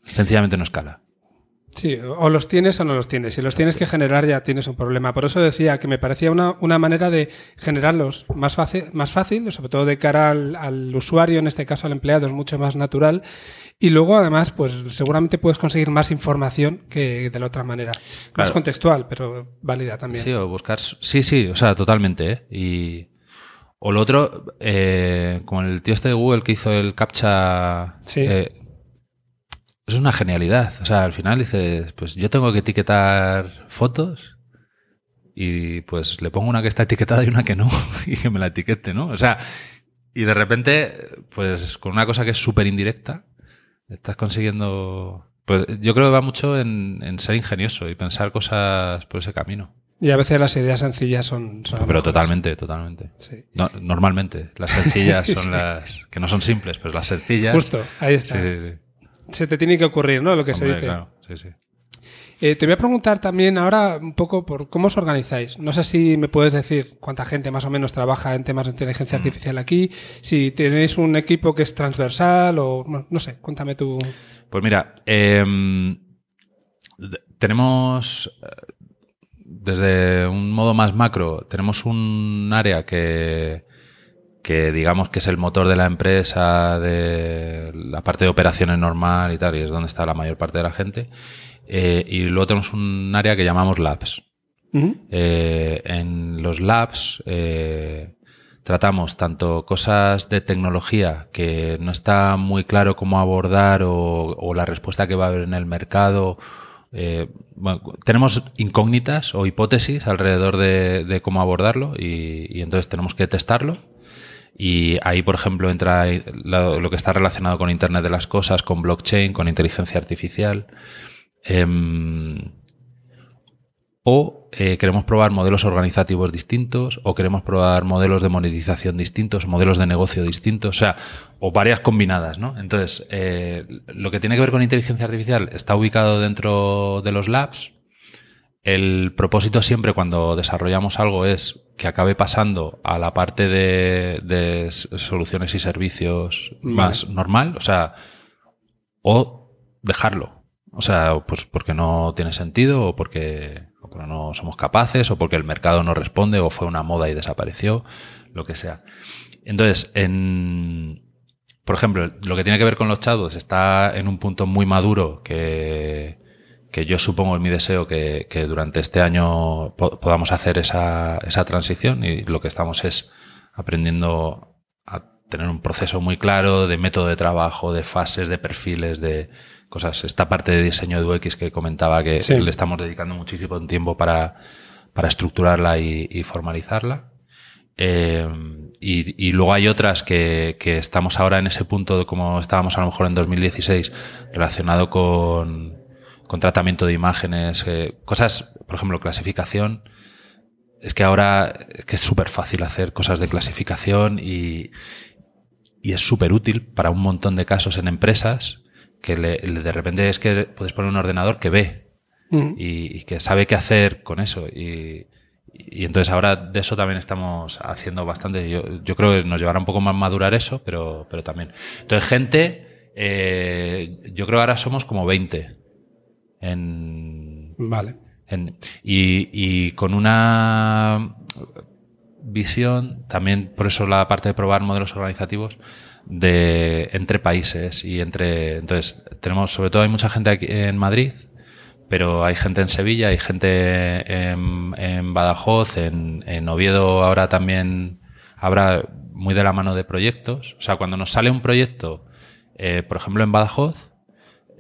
Sencillamente no escala. Sí, o los tienes o no los tienes. Si los tienes que generar ya tienes un problema. Por eso decía que me parecía una, una manera de generarlos más fácil, más fácil, sobre todo de cara al, usuario, en este caso al empleado, es mucho más natural. Y luego, además, pues seguramente puedes conseguir más información que de la otra manera. Más contextual, pero válida también. Sí, o buscar. Sí, sí, o sea, totalmente. ¿eh? Y. O lo otro, eh, como el tío este de Google que hizo el CAPTCHA. Sí. Eh, es una genialidad. O sea, al final dices, pues yo tengo que etiquetar fotos y pues le pongo una que está etiquetada y una que no [LAUGHS] y que me la etiquete, ¿no? O sea, y de repente, pues con una cosa que es súper indirecta, estás consiguiendo... Pues yo creo que va mucho en, ser ingenioso y pensar cosas por ese camino. Y a veces las ideas sencillas son... son Pero totalmente, totalmente. Sí. No, normalmente, las sencillas [LAUGHS] son Sí. las que no son simples, pero las sencillas. Justo, ahí está. sí, sí. Se te tiene que ocurrir, ¿no? Lo que se dice. claro, sí, sí. Eh, te voy a preguntar también ahora un poco por cómo os organizáis. No sé si me puedes decir cuánta gente más o menos trabaja en temas de inteligencia Mm. artificial aquí, si tenéis un equipo que es transversal o no, no sé, cuéntame tú. Pues mira, em, tenemos, eh, desde un modo más macro, tenemos un área que, que digamos que es el motor de la empresa, de la parte de operaciones normal y tal, y es donde está la mayor parte de la gente. Eh, y luego tenemos un área que llamamos labs. Ujú. Eh, en los labs eh, tratamos tanto cosas de tecnología que no está muy claro cómo abordar o, o la respuesta que va a haber en el mercado. Eh, bueno, tenemos incógnitas o hipótesis alrededor de, de cómo abordarlo y, y entonces tenemos que testarlo. Y ahí, por ejemplo, entra lo, que está relacionado con Internet de las Cosas, con blockchain, con inteligencia artificial. Em, o eh, queremos probar modelos organizativos distintos, o queremos probar modelos de monetización distintos, modelos de negocio distintos, o sea, o varias combinadas, ¿no? Entonces, eh, lo que tiene que ver con inteligencia artificial está ubicado dentro de los labs. El propósito siempre cuando desarrollamos algo es que acabe pasando a la parte de, de soluciones y servicios Vale. más normal, o sea, o dejarlo. O sea, pues porque no tiene sentido o porque, o porque no somos capaces o porque el mercado no responde o fue una moda y desapareció, lo que sea. Entonces, en, por ejemplo, lo que tiene que ver con los chatbots está en un punto muy maduro que, que yo supongo es mi deseo que, que durante este año po- podamos hacer esa, esa transición y lo que estamos es aprendiendo a tener un proceso muy claro de método de trabajo, de fases, de perfiles, de cosas. Esta parte de diseño de UX que comentaba que Sí. le estamos dedicando muchísimo tiempo para, para estructurarla y, y formalizarla. Eh, y, y luego hay otras que, que estamos ahora en ese punto de como estábamos a lo mejor en 2016 relacionado con, con tratamiento de imágenes, eh, cosas, por ejemplo, clasificación. Es que ahora es que es súper fácil hacer cosas de clasificación y, y es súper útil para un montón de casos en empresas que le- le- de repente es que puedes poner un ordenador que ve Ujú. y, y que sabe qué hacer con eso. Y, y entonces ahora de eso también estamos haciendo bastante. Yo, yo creo que nos llevará un poco más madurar eso, pero, pero también. Entonces, gente, eh, yo creo que ahora somos como 20 en, Vale. en- y, y con una visión, también por eso la parte de probar modelos organizativos de entre países y entre entonces tenemos sobre todo hay mucha gente aquí en Madrid pero hay gente en Sevilla hay gente en, en Badajoz en, en Oviedo ahora también habrá muy de la mano de proyectos o sea cuando nos sale un proyecto eh, por ejemplo en Badajoz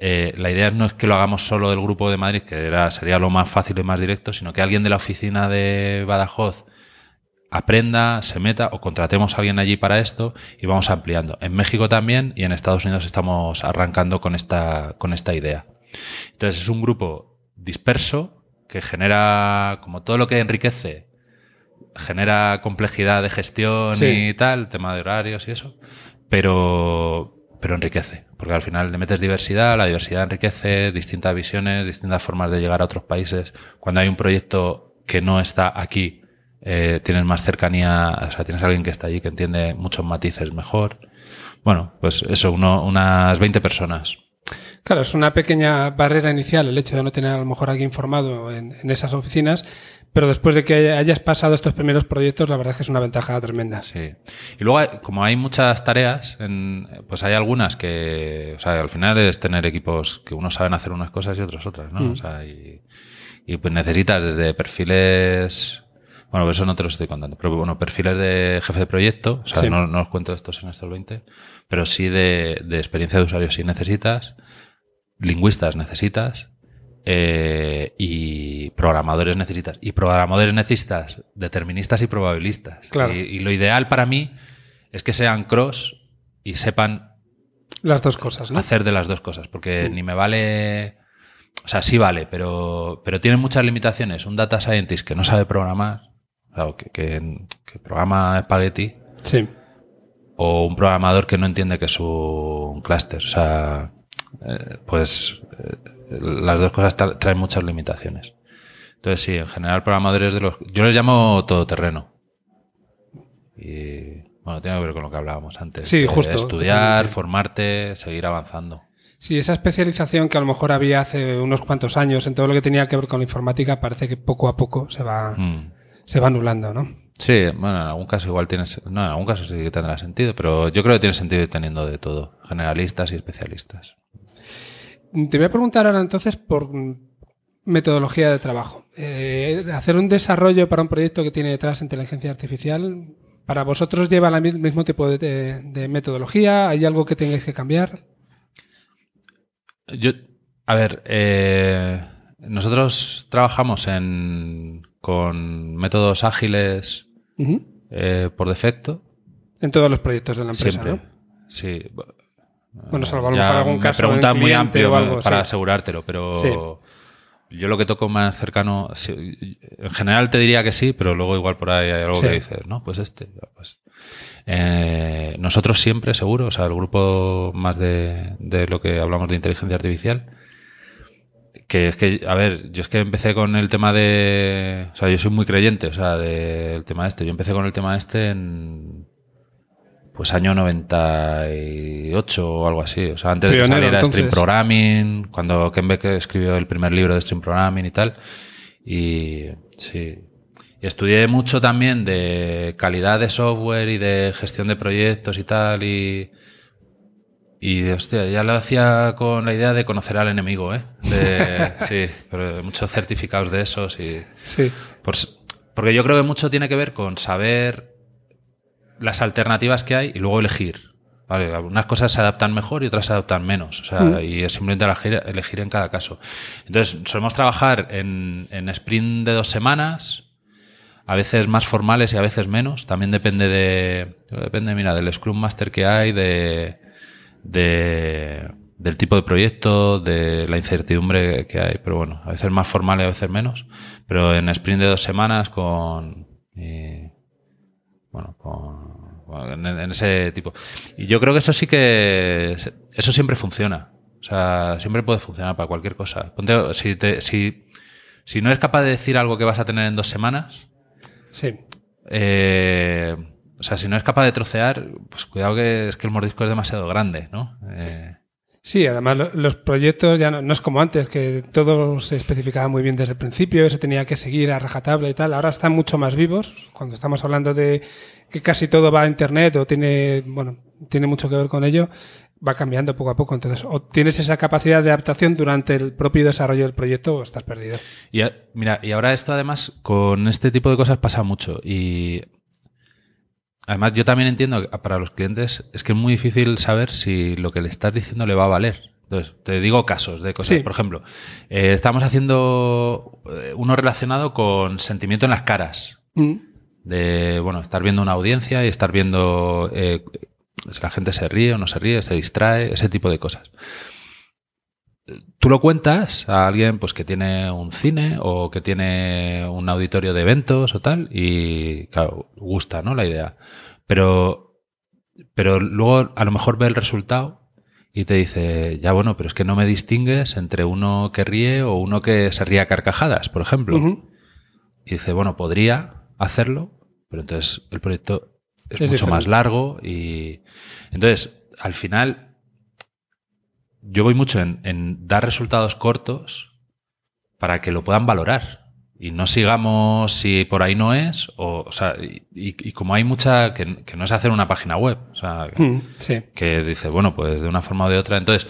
eh, la idea no es que lo hagamos solo del grupo de Madrid, que era, sería lo más fácil y más directo, sino que alguien de la oficina de Badajoz aprenda, se meta o contratemos a alguien allí para esto y vamos ampliando. En México también y en Estados Unidos estamos arrancando con esta, con esta idea. Entonces es un grupo disperso que genera, como todo lo que enriquece, genera complejidad de gestión Sí. y tal, tema de horarios y eso, pero, pero enriquece, porque al final le metes diversidad, la diversidad enriquece, distintas visiones, distintas formas de llegar a otros países. Cuando hay un proyecto que no está aquí, eh, tienes más cercanía, o sea, tienes a alguien que está allí que entiende muchos matices mejor. Bueno, pues eso, uno, unas 20 personas. Claro, es una pequeña barrera inicial el hecho de no tener a lo mejor alguien formado en esas oficinas, pero después de que hayas pasado estos primeros proyectos, la verdad es que es una ventaja tremenda. Sí. Y luego, como hay muchas tareas, en- pues hay algunas que, o sea, al final es tener equipos que unos saben hacer unas cosas y otros otras, ¿no? Mm. O sea, y, y pues necesitas desde perfiles, bueno, eso no te lo estoy contando, pero bueno, perfiles de jefe de proyecto, o sea, Sí. no, no os cuento estos en estos 20, pero sí de, de experiencia de usuario sí necesitas, lingüistas necesitas, eh, y programadores necesitas. Y programadores necesitas deterministas y probabilistas. Claro. Y, y lo ideal para mí es que sean cross y sepan Las dos cosas, ¿no? hacer de las dos cosas. Porque Mm. ni me vale. O sea, sí vale, pero, pero tiene muchas limitaciones. Un data scientist que no sabe programar, claro, que, que, que programa espagueti, Sí. o un programador que no entiende que es un clúster. O sea, eh, pues eh, las dos cosas tra- traen muchas limitaciones. Entonces, sí, en general, programadores de los. Yo les llamo todoterreno. Y bueno, tiene que ver con lo que hablábamos antes. Sí, justo, Estudiar, formarte, seguir avanzando. Sí, esa especialización que a lo mejor había hace unos cuantos años en todo lo que tenía que ver con la informática parece que poco a poco se va, Mm. se va anulando, ¿no? Sí, bueno, en algún caso igual tienes. No, en algún caso sí que tendrá sentido, pero yo creo que tiene sentido ir teniendo de todo. Generalistas y especialistas. Te voy a preguntar ahora entonces por metodología de trabajo. Eh, hacer un desarrollo para un proyecto que tiene detrás inteligencia artificial, ¿para vosotros lleva el mismo tipo de, de- de metodología? ¿Hay algo que tengáis que cambiar? Yo, a ver, eh, nosotros trabajamos en, con métodos ágiles eh, por defecto. En todos los proyectos de la empresa, Siempre. ¿no? Sí. Bueno, salvo a lo mejor algún me caso pregunta muy amplio algo, para sí. asegurártelo, pero Sí. yo lo que toco más cercano, en general te diría que sí, pero luego igual por ahí hay algo Sí. que dices, no, pues este, pues. Eh, nosotros siempre, seguro, o sea, el grupo más de, de lo que hablamos de inteligencia artificial, que es que, a ver, yo es que empecé con el tema de, o sea, yo soy muy creyente, o sea, del tema este, yo empecé con el tema este en, pues año 98 o algo así, o sea, antes de que saliera Stream entonces. Programming, cuando Ken Beck escribió el primer libro de Stream Programming y tal, y sí, y estudié mucho también de calidad de software y de gestión de proyectos y tal, y, y hostia, ya lo hacía con la idea de conocer al enemigo, ¿eh? De- [LAUGHS] sí, pero muchos certificados de esos y... Sí. Por porque yo creo que mucho tiene que ver con saber las alternativas que hay y luego elegir. ¿vale? Algunas cosas se adaptan mejor y otras se adaptan menos. O sea, Mm. y es simplemente elegir, elegir en cada caso. Entonces, solemos trabajar en, en sprint de dos semanas, a veces más formales y a veces menos. También depende de. Depende, mira, del Scrum Master que hay, de. de del tipo de proyecto, de la incertidumbre que hay, pero bueno, a veces más formal y a veces menos, pero en sprint de dos semanas con, y, bueno, con, en, en ese tipo. Y yo creo que eso sí que, eso siempre funciona, o sea, siempre puede funcionar para cualquier cosa. Ponte, si, te, si, si no eres capaz de decir algo que vas a tener en dos semanas, Sí. eh, o sea, si no eres capaz de trocear, pues cuidado que es que el mordisco es demasiado grande, ¿no? Eh, Sí, además lo- los proyectos ya no, no es como antes, que todo se especificaba muy bien desde el principio, se tenía que seguir a rajatabla y tal. Ahora están mucho más vivos. Cuando estamos hablando de que casi todo va a Internet o tiene, bueno, tiene mucho que ver con ello, va cambiando poco a poco. Entonces, o tienes esa capacidad de adaptación durante el propio desarrollo del proyecto o estás perdido. Y a- mira, y ahora esto además con este tipo de cosas pasa mucho. Y además yo también entiendo que para los clientes es que es muy difícil saber si lo que le estás diciendo le va a valer. Entonces, te digo casos de cosas. Sí. Por ejemplo, eh, estamos haciendo eh, uno relacionado con sentimiento en las caras. Mm, De, bueno, estar viendo una audiencia y estar viendo eh, si la gente se ríe o no se ríe, se distrae, ese tipo de cosas tú lo cuentas a alguien pues que tiene un cine o que tiene un auditorio de eventos o tal y claro, gusta, ¿no? La idea. Pero pero luego a lo mejor ve el resultado y te dice, ya bueno, pero es que no me distingues entre uno que ríe o uno que se ríe a carcajadas, por ejemplo. Y dice, bueno, podría hacerlo, pero entonces el proyecto es, Es mucho más largo y entonces al final yo voy mucho en, en dar resultados cortos para que lo puedan valorar y no sigamos si por ahí no es o, o sea, y, y- y como hay mucha que, que no es hacer una página web, o sea, Mm, sí. que dices, bueno, pues de una forma o de otra. Entonces,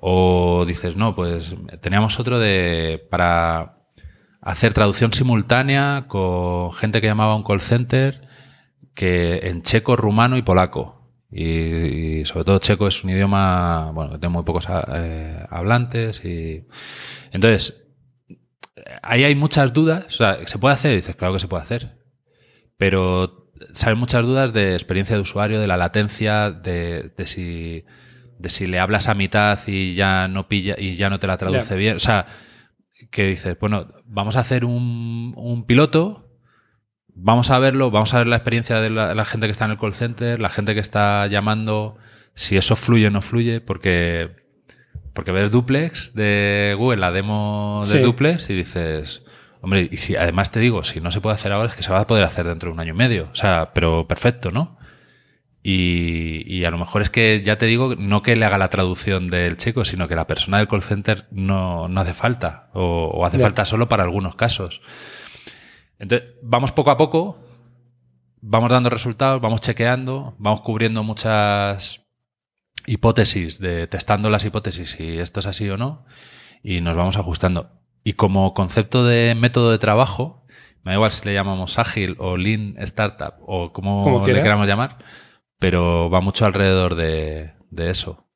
o dices, no, pues teníamos otro de para hacer traducción simultánea con gente que llamaba a un call center que en checo, rumano y polaco. Y, y sobre todo checo es un idioma, bueno, que tiene muy pocos eh, hablantes y entonces ahí hay muchas dudas, o sea, se puede hacer, y dices, claro que se puede hacer, pero salen muchas dudas de experiencia de usuario, de la latencia, de, de si de si le hablas a mitad y ya no pilla y ya no te la traduce bien, o sea, que dices, bueno, vamos a hacer un, un piloto, vamos a verlo, vamos a ver la experiencia de la, la gente que está en el call center, la gente que está llamando, si eso fluye o no fluye, porque, porque ves Duplex de Google, la demo de Sí. Duplex, y dices, hombre, y si además te digo, si no se puede hacer ahora, es que se va a poder hacer dentro de un año y medio. O sea, pero perfecto, ¿no? Y, y a lo mejor es que, ya te digo, no que le haga la traducción del checo, sino que la persona del call center no, no hace falta, o, o hace falta solo para algunos casos. Entonces, vamos poco a poco, vamos dando resultados, vamos chequeando, vamos cubriendo muchas hipótesis, de testando las hipótesis si esto es así o no, y nos vamos ajustando. Y como concepto de método de trabajo, me da igual si le llamamos ágil o lean startup o como, Como le queramos llamar, pero va mucho alrededor de, eso.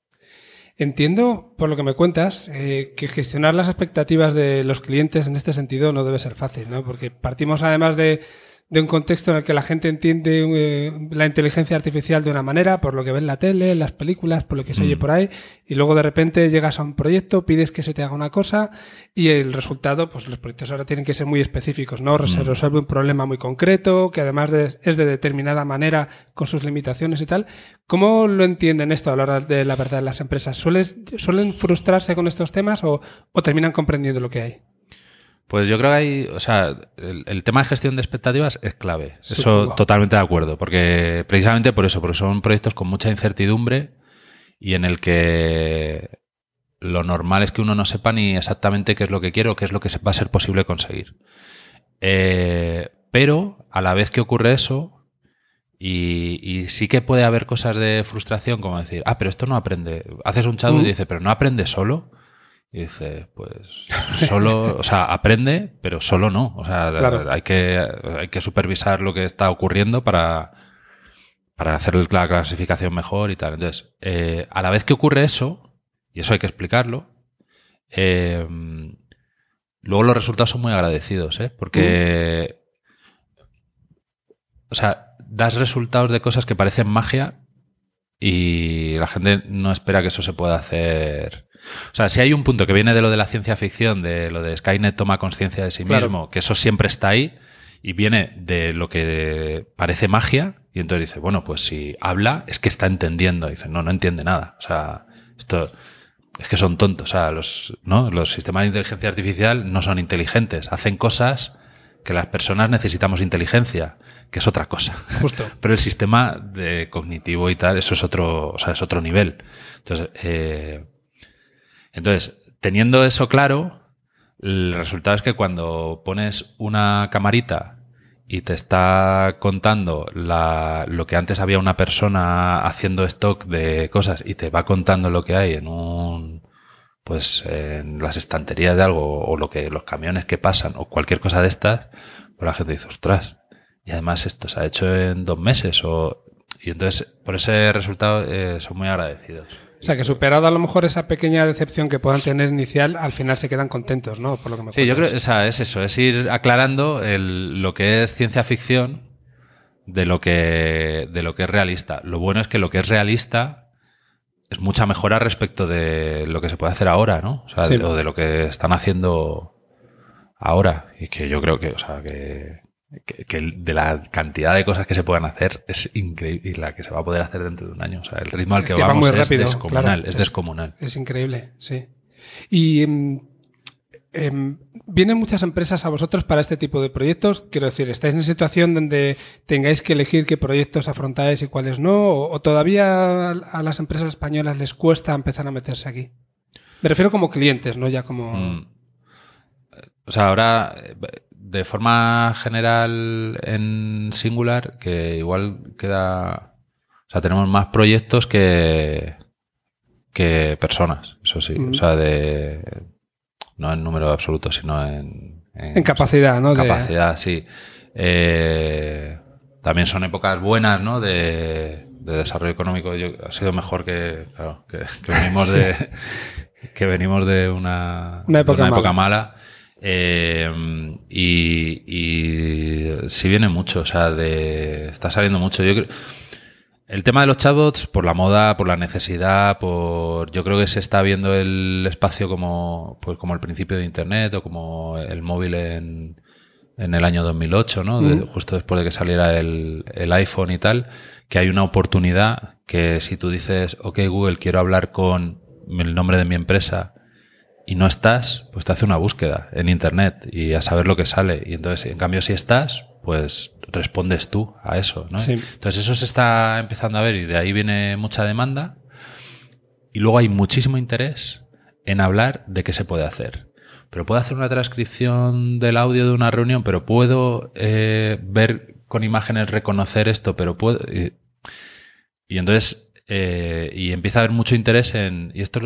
Entiendo, por lo que me cuentas, eh, que gestionar las expectativas de los clientes en este sentido no debe ser fácil, ¿no? Porque partimos además de, de un contexto en el que la gente entiende eh, la inteligencia artificial de una manera, por lo que ve en la tele, en las películas, por lo que se oye Mm. por ahí, y luego de repente llegas a un proyecto, pides que se te haga una cosa, y el resultado, pues los proyectos ahora tienen que ser muy específicos, ¿no? Se Mm. resuelve un problema muy concreto, que además de- es de determinada manera, con sus limitaciones y tal. ¿Cómo lo entienden esto a la hora de la verdad las empresas? ¿Sueles- ¿Suelen frustrarse con estos temas o, o terminan comprendiendo lo que hay? Pues yo creo que hay, o sea, el, el tema de gestión de expectativas es clave. Eso totalmente de acuerdo, porque precisamente por eso, porque son proyectos con mucha incertidumbre y en el que lo normal es que uno no sepa ni exactamente qué es lo que quiere o qué es lo que va a ser posible conseguir. Eh, pero a la vez que ocurre eso, y, y sí que puede haber cosas de frustración, como decir, ah, pero esto no aprende. Haces un chat Mm. y dice, pero no aprende solo. Y dice, pues solo, o sea, aprende, pero solo no. O sea, Claro. hay, que, hay que supervisar lo que está ocurriendo para, para hacer la clasificación mejor y tal. Entonces, eh, a la vez que ocurre eso, y eso hay que explicarlo, eh, luego los resultados son muy agradecidos, ¿eh? Porque, o sea, das resultados de cosas que parecen magia y la gente no espera que eso se pueda hacer. O sea, si hay un punto que viene de lo de la ciencia ficción, de lo de Skynet toma conciencia de sí Claro. mismo, que eso siempre está ahí, y viene de lo que parece magia, y entonces dice, bueno, pues si habla, es que está entendiendo. Y dice, no, no entiende nada. O sea, esto es que son tontos. O sea, los, ¿no? los sistemas de inteligencia artificial no son inteligentes, hacen cosas que las personas necesitamos inteligencia, que es otra cosa. Justo. [LAUGHS] Pero el sistema de cognitivo y tal, eso es otro, o sea, es otro nivel. Entonces, eh, entonces, teniendo eso claro, el resultado es que cuando pones una camarita y te está contando la- lo que antes había una persona haciendo stock de cosas y te va contando lo que hay en un pues en las estanterías de algo o lo que los camiones que pasan o cualquier cosa de estas, pues la gente dice, ostras, y además esto se ha hecho en dos meses o y entonces por ese resultado eh, son muy agradecidos. O sea, que superado a lo mejor esa pequeña decepción que puedan tener inicial, al final se quedan contentos, ¿no? Por lo que me Sí, yo creo o sea, es eso, es ir aclarando el- lo que es ciencia ficción de lo que de lo que es realista. Lo bueno es que lo que es realista es mucha mejora respecto de lo que se puede hacer ahora, ¿no? O sea, Sí. de, o de lo que están haciendo ahora. Y que yo creo que, o sea, que, que- que de la cantidad de cosas que se puedan hacer es increíble y la que se va a poder hacer dentro de un año. O sea, el ritmo al Es que, que va vamos muy es rápido, descomunal, claro. es Es- descomunal. Es increíble, sí. Y em, em, vienen muchas empresas a vosotros para este tipo de proyectos. Quiero decir, ¿estáis en situación donde tengáis que elegir qué proyectos afrontáis y cuáles no? ¿O, o todavía a las empresas españolas les cuesta empezar a meterse aquí? Me refiero como clientes, no ya como... Mm. O sea, ahora, eh, de forma general en singular, que igual queda. O sea, tenemos más proyectos que, que personas, eso sí. Mm. O sea, de. No en número absoluto, sino en. En capacidad, ¿no? De- Capacidad, sí. Eh, también son épocas buenas, ¿no? De, de desarrollo económico. Yo, ha sido mejor que, claro, que, que venimos [LAUGHS] de que venimos de una, Una de época una mala. época mala. Eh, y, y sí viene mucho, o sea, de, está saliendo mucho. Yo creo, El tema de los chatbots, por la moda, por la necesidad, por. Yo creo que se está viendo el espacio como, pues como el principio de Internet o como el móvil en, en el año 2008, ¿no? De- justo después de que saliera el, el iPhone y tal, que hay una oportunidad que si tú dices, ok Google, quiero hablar con el nombre de mi empresa y no estás, pues te hace una búsqueda en Internet y a saber lo que sale. Y entonces, en cambio, si estás, pues respondes tú a eso, ¿no? Sí. Entonces eso se está empezando a ver y de ahí viene mucha demanda. Y luego hay muchísimo interés en hablar de qué se puede hacer. Pero puedo hacer una transcripción del audio de una reunión, pero puedo eh, ver con imágenes, reconocer esto, pero puedo... Y, y entonces, eh, y empieza a haber mucho interés en... Y esto,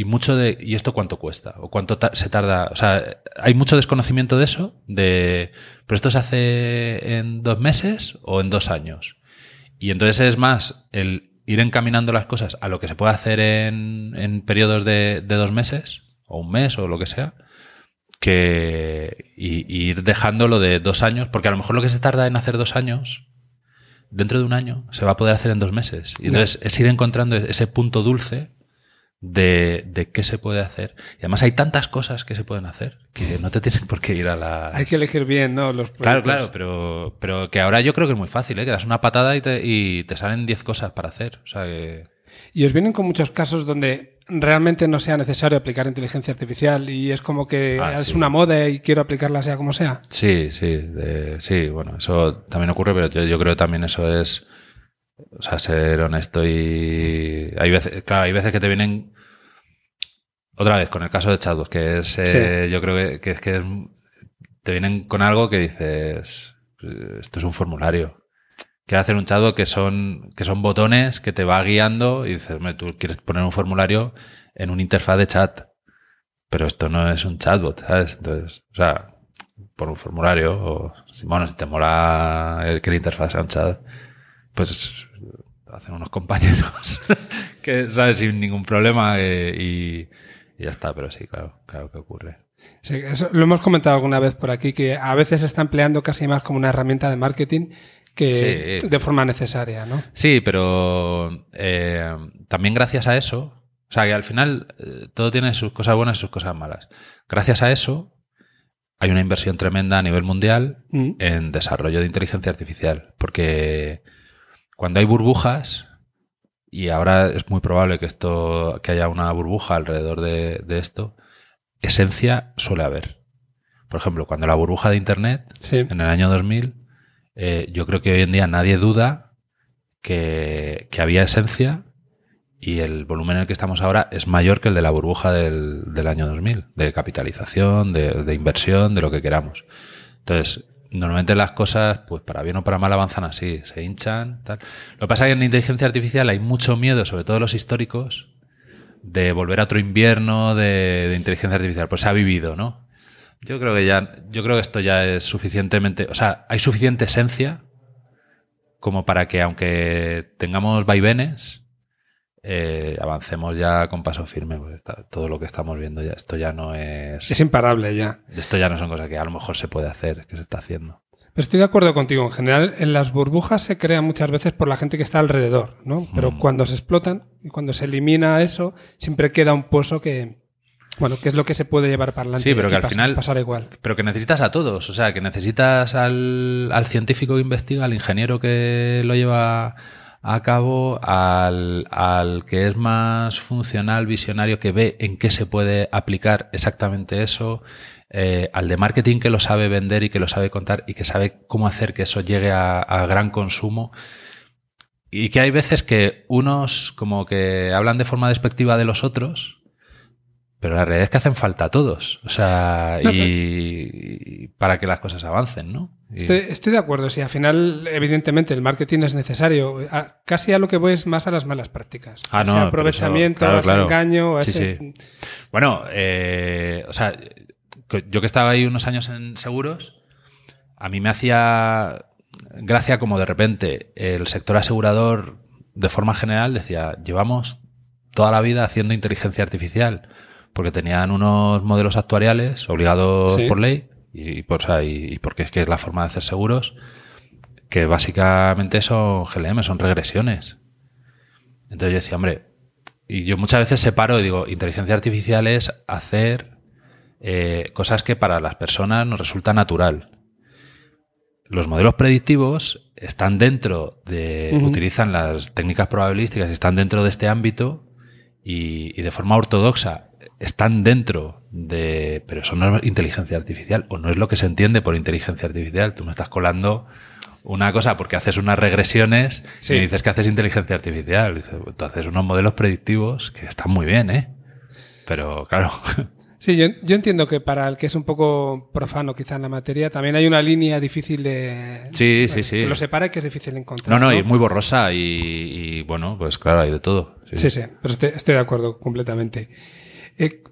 y mucho de... ¿Y esto cuánto cuesta? ¿O cuánto ta- se tarda? O sea, hay mucho desconocimiento de eso, de... ¿Pero esto se hace en dos meses o en dos años? Y entonces es más el ir encaminando las cosas a lo que se puede hacer en, en periodos de, de dos meses, o un mes, o lo que sea, que y, y ir dejando lo de dos años, porque a lo mejor lo que se tarda en hacer dos años, dentro de un año, se va a poder hacer en dos meses. Y entonces es ir encontrando ese punto dulce de, de qué se puede hacer. Y además hay tantas cosas que se pueden hacer que no te [LAUGHS] tienes por qué ir a la... Hay que elegir bien, ¿no? Los Claro, claro, pero, pero que ahora yo creo que es muy fácil, ¿eh? que das una patada y te, y te salen 10 cosas para hacer. O sea que... Y os vienen con muchos casos donde realmente no sea necesario aplicar inteligencia artificial y es como que Ah, es sí. una moda y quiero aplicarla sea como sea. Sí, sí, sí, bueno, eso también ocurre, pero yo, yo creo que también eso es, o sea, ser honesto y hay veces, claro, hay veces que te vienen, otra vez, con el caso de chatbots, que es, eh, yo creo que, que es que es- te vienen con algo que dices, esto es un formulario. Quiero hacer un chatbot que son, que son botones que te va guiando y dices, "Hombre, tú quieres poner un formulario en una interfaz de chat, pero esto no es un chatbot, ¿sabes? Entonces, o sea, por un formulario o, bueno, si te mola que la interfaz sea un chat, pues hacen unos compañeros [LAUGHS] que, ¿sabes? Sin ningún problema eh, y, y ya está, pero sí, claro, claro que ocurre. Sí, eso lo hemos comentado alguna vez por aquí, que a veces se está empleando casi más como una herramienta de marketing que Sí. de forma necesaria, ¿no? Sí, pero eh, también gracias a eso, o sea, que al final eh, todo tiene sus cosas buenas y sus cosas malas. Gracias a eso hay una inversión tremenda a nivel mundial Mm. en desarrollo de inteligencia artificial, porque cuando hay burbujas, y ahora es muy probable que esto, que haya una burbuja alrededor de, de esto, esencia suele haber. Por ejemplo, cuando la burbuja de Internet Sí. en el año 2000, eh, yo creo que hoy en día nadie duda que, que había esencia y el volumen en el que estamos ahora es mayor que el de la burbuja del, del año 2000, de capitalización, de, de inversión, de lo que queramos. Entonces, normalmente las cosas, pues para bien o para mal, avanzan así, se hinchan. Tal. Lo que pasa es que en inteligencia artificial hay mucho miedo, sobre todo los históricos, de volver a otro invierno de, de inteligencia artificial. Pues se ha vivido, ¿no? Yo creo que ya, yo creo que esto ya es suficientemente, o sea, hay suficiente esencia como para que aunque tengamos vaivenes, eh, avancemos ya con paso firme. Pues está- todo lo que estamos viendo ya, esto ya no es, Es imparable ya. esto ya no son cosas que a lo mejor se puede hacer, que se está haciendo. Pero estoy de acuerdo contigo. En general, en las burbujas se crean muchas veces por la gente que está alrededor, ¿no? Pero Mm. cuando se explotan y cuando se elimina eso, siempre queda un pozo que, bueno, que es lo que se puede llevar para adelante. Sí, pero que al final- pasará igual. Pero que necesitas a todos, o sea, que necesitas al, al científico que investiga, al ingeniero que lo lleva a cabo, al, al que es más funcional, visionario, que ve en qué se puede aplicar exactamente eso, eh, al de marketing que lo sabe vender y que lo sabe contar y que sabe cómo hacer que eso llegue a, a gran consumo. Y que hay veces que unos como que hablan de forma despectiva de los otros, pero la realidad es que hacen falta todos. O sea, No, y, y para que las cosas avancen, ¿no? Y- Estoy, estoy de acuerdo. Sí, al final, evidentemente, el marketing es necesario. A- casi a lo que voy es más a las malas prácticas. Ah, A ese no, pero aprovechamiento, eso- claro, a ese claro. engaño, a Sí, ese... sí. Bueno, eh, o sea, yo que estaba ahí unos años en seguros, a mí me hacía gracia como de repente el sector asegurador, de forma general, decía, llevamos toda la vida haciendo inteligencia artificial, porque tenían unos modelos actuariales obligados Sí. por ley y, por, o sea, y- y porque es que es la forma de hacer seguros, que básicamente son GLM, son regresiones. Entonces yo decía, hombre, y yo muchas veces separo y digo, inteligencia artificial es hacer eh, cosas que para las personas nos resulta natural. Los modelos predictivos están dentro de, utilizan las técnicas probabilísticas, están dentro de este ámbito y, y, de forma ortodoxa están dentro de, pero eso no es inteligencia artificial o no es lo que se entiende por inteligencia artificial. Tú me estás colando una cosa porque haces unas regresiones y dices que haces inteligencia artificial. Dices, tú haces unos modelos predictivos que están muy bien, ¿eh? Pero claro. [LAUGHS] Sí, yo, yo, entiendo que para el que es un poco profano quizá en la materia, también hay una línea difícil de... Sí, sí, sí. Que lo separa y que es difícil encontrar. No, no, y muy borrosa y, y, bueno, pues claro, hay de todo. Sí, sí, sí pero estoy, estoy, de acuerdo completamente. Eh,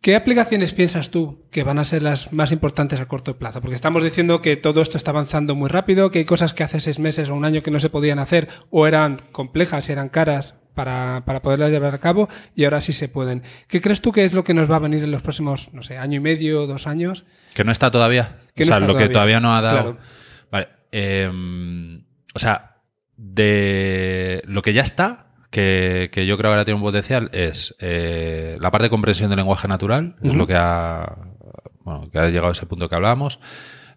¿Qué aplicaciones piensas tú que van a ser las más importantes a corto plazo? Porque estamos diciendo que todo esto está avanzando muy rápido, que hay cosas que hace seis meses o un año que no se podían hacer o eran complejas y eran caras para, para poderlas llevar a cabo y ahora sí se pueden. ¿Qué crees tú que es lo que nos va a venir en los próximos, no sé, año y medio, dos años? Que no está todavía. Que o no sea, lo que todavía. no ha dado. Claro. Vale. eh, o sea, de lo que ya está, que, que yo creo que ahora tiene un potencial, es eh, la parte de comprensión del lenguaje natural, es lo que ha, bueno, que ha llegado a ese punto que hablábamos.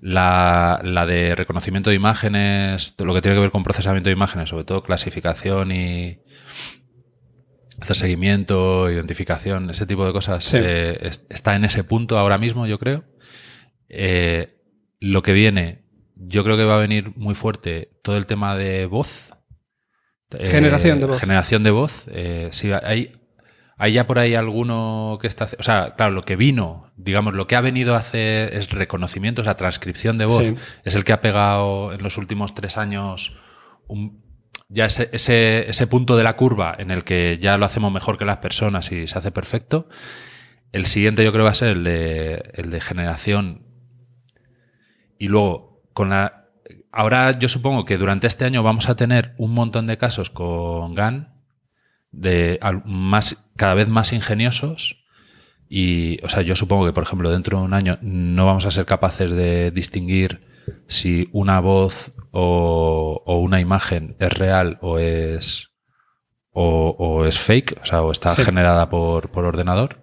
La, la de reconocimiento de imágenes, lo que tiene que ver con procesamiento de imágenes, sobre todo clasificación y hacer seguimiento, identificación, ese tipo de cosas, Sí. eh, es- está en ese punto ahora mismo, yo creo. Eh, lo que viene, yo creo que va a venir muy fuerte todo el tema de voz. Eh, Generación de voz. Generación de voz. Sí, hay, hay ya por ahí alguno que está... O sea, claro, lo que vino, digamos, lo que ha venido a hacer es reconocimiento, o sea, transcripción de voz. Sí. Es el que ha pegado en los últimos tres años un- ya ese, ese, ese punto de la curva en el que ya lo hacemos mejor que las personas y se hace perfecto. El siguiente yo creo va a ser el de, el de generación. Y luego, con la. Ahora yo supongo que durante este año vamos a tener un montón de casos con GAN de al- más, cada vez más ingeniosos. Y, o sea, yo supongo que, por ejemplo, dentro de un año no vamos a ser capaces de distinguir si una voz o, o una imagen es real o es o, o es fake, o sea, o está Sí. generada por, por ordenador.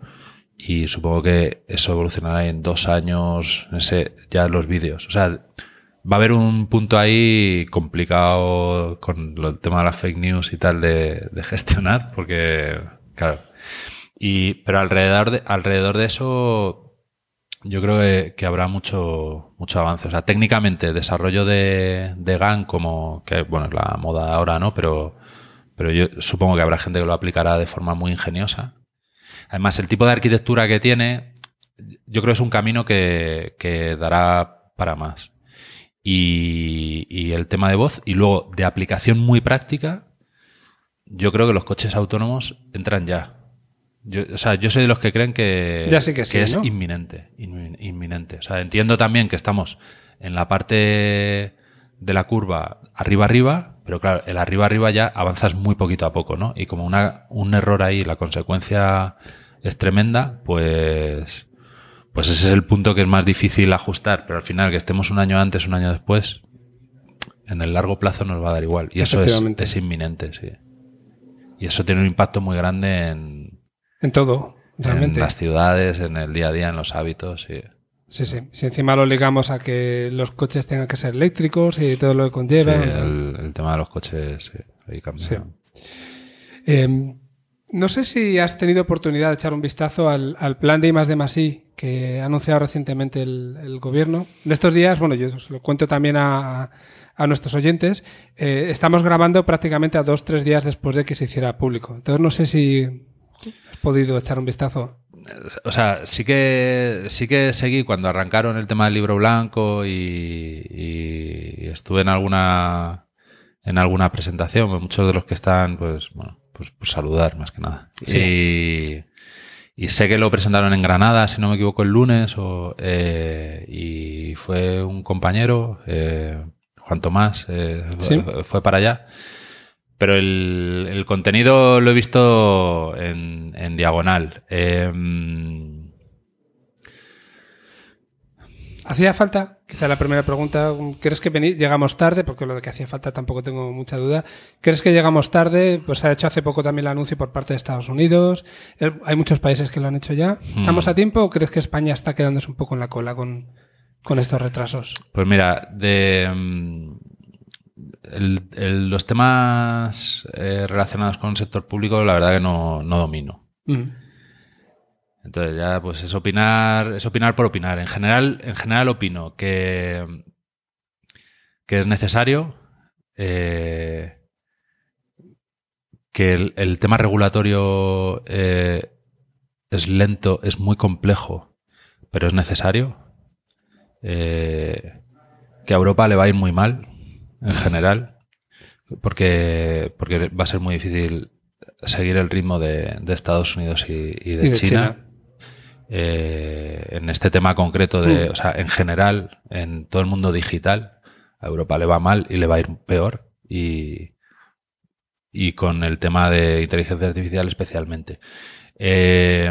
Y supongo que eso evolucionará en dos años, no sé, ya los vídeos. O sea, va a haber un punto ahí complicado con lo- el tema de las fake news y tal de, de gestionar, porque, claro. Y, pero alrededor de, alrededor de eso, yo creo que, habrá mucho, mucho avance. O sea, técnicamente, desarrollo de, de GAN como, que bueno, es la moda ahora, ¿no? Pero, pero yo supongo que habrá gente que lo aplicará de forma muy ingeniosa. Además, el tipo de arquitectura que tiene, yo creo que es un camino que, que dará para más. Y, y el tema de voz, y luego de aplicación muy práctica, yo creo que los coches autónomos entran ya. Yo, o sea, yo soy de los que creen que, Ya sé que sí, es ¿no? inminente, inmin- inminente. O sea, entiendo también que estamos en la parte de la curva arriba arriba, pero claro, el arriba arriba ya avanzas muy poquito a poco, ¿no? Y como una, un error ahí, la consecuencia es tremenda, pues, pues ese es el punto que es más difícil ajustar, pero al final que estemos un año antes, un año después, en el largo plazo nos va a dar igual. Y eso es, es inminente, sí. Y eso tiene un impacto muy grande en, En todo, realmente. en las ciudades, en el día a día, en los hábitos. Sí. Sí, sí. Si encima lo ligamos a que los coches tengan que ser eléctricos y todo lo que conlleva. Sí, el, el tema de los coches sí, ahí cambia. Sí. Eh, no sé si has tenido oportunidad de echar un vistazo al, al plan de I más de más I que ha anunciado recientemente el, el gobierno. De estos días, bueno, yo os lo cuento también a, a nuestros oyentes, eh, estamos grabando prácticamente a dos, tres días después de que se hiciera público. Entonces no sé si has podido echar un vistazo. O sea, sí que sí que seguí cuando arrancaron el tema del libro blanco y, y estuve en alguna en alguna presentación, pues muchos de los que están, pues bueno, pues, pues saludar más que nada. Y, y sé que lo presentaron en Granada, si no me equivoco, el lunes, o, eh, y fue un compañero, eh, Juan Tomás, eh, Sí. fue, para allá. Pero el, el contenido lo he visto en, en diagonal. Eh, ¿Hacía falta? Quizá la primera pregunta, ¿crees que llegamos tarde? Porque lo de que hacía falta tampoco tengo mucha duda. ¿Crees que llegamos tarde? Pues se ha hecho hace poco también el anuncio por parte de Estados Unidos. Hay muchos países que lo han hecho ya. ¿Estamos mm. a tiempo o crees que España está quedándose un poco en la cola con, estos retrasos? Pues mira, de mm, los temas eh, relacionados con el sector público, la verdad que no, domino. Mm. Entonces ya pues es opinar, es opinar por opinar. En general, en general opino que, que es necesario eh, que el, tema regulatorio eh, es lento, es muy complejo, pero es necesario. Eh, que a Europa le va a ir muy mal, en general, porque, porque va a ser muy difícil seguir el ritmo de, Estados Unidos y, de, China. Eh, en este tema concreto de, mm. o sea, en general, en todo el mundo digital, a Europa le va mal y le va a ir peor. Y, y con el tema de inteligencia artificial especialmente. Eh,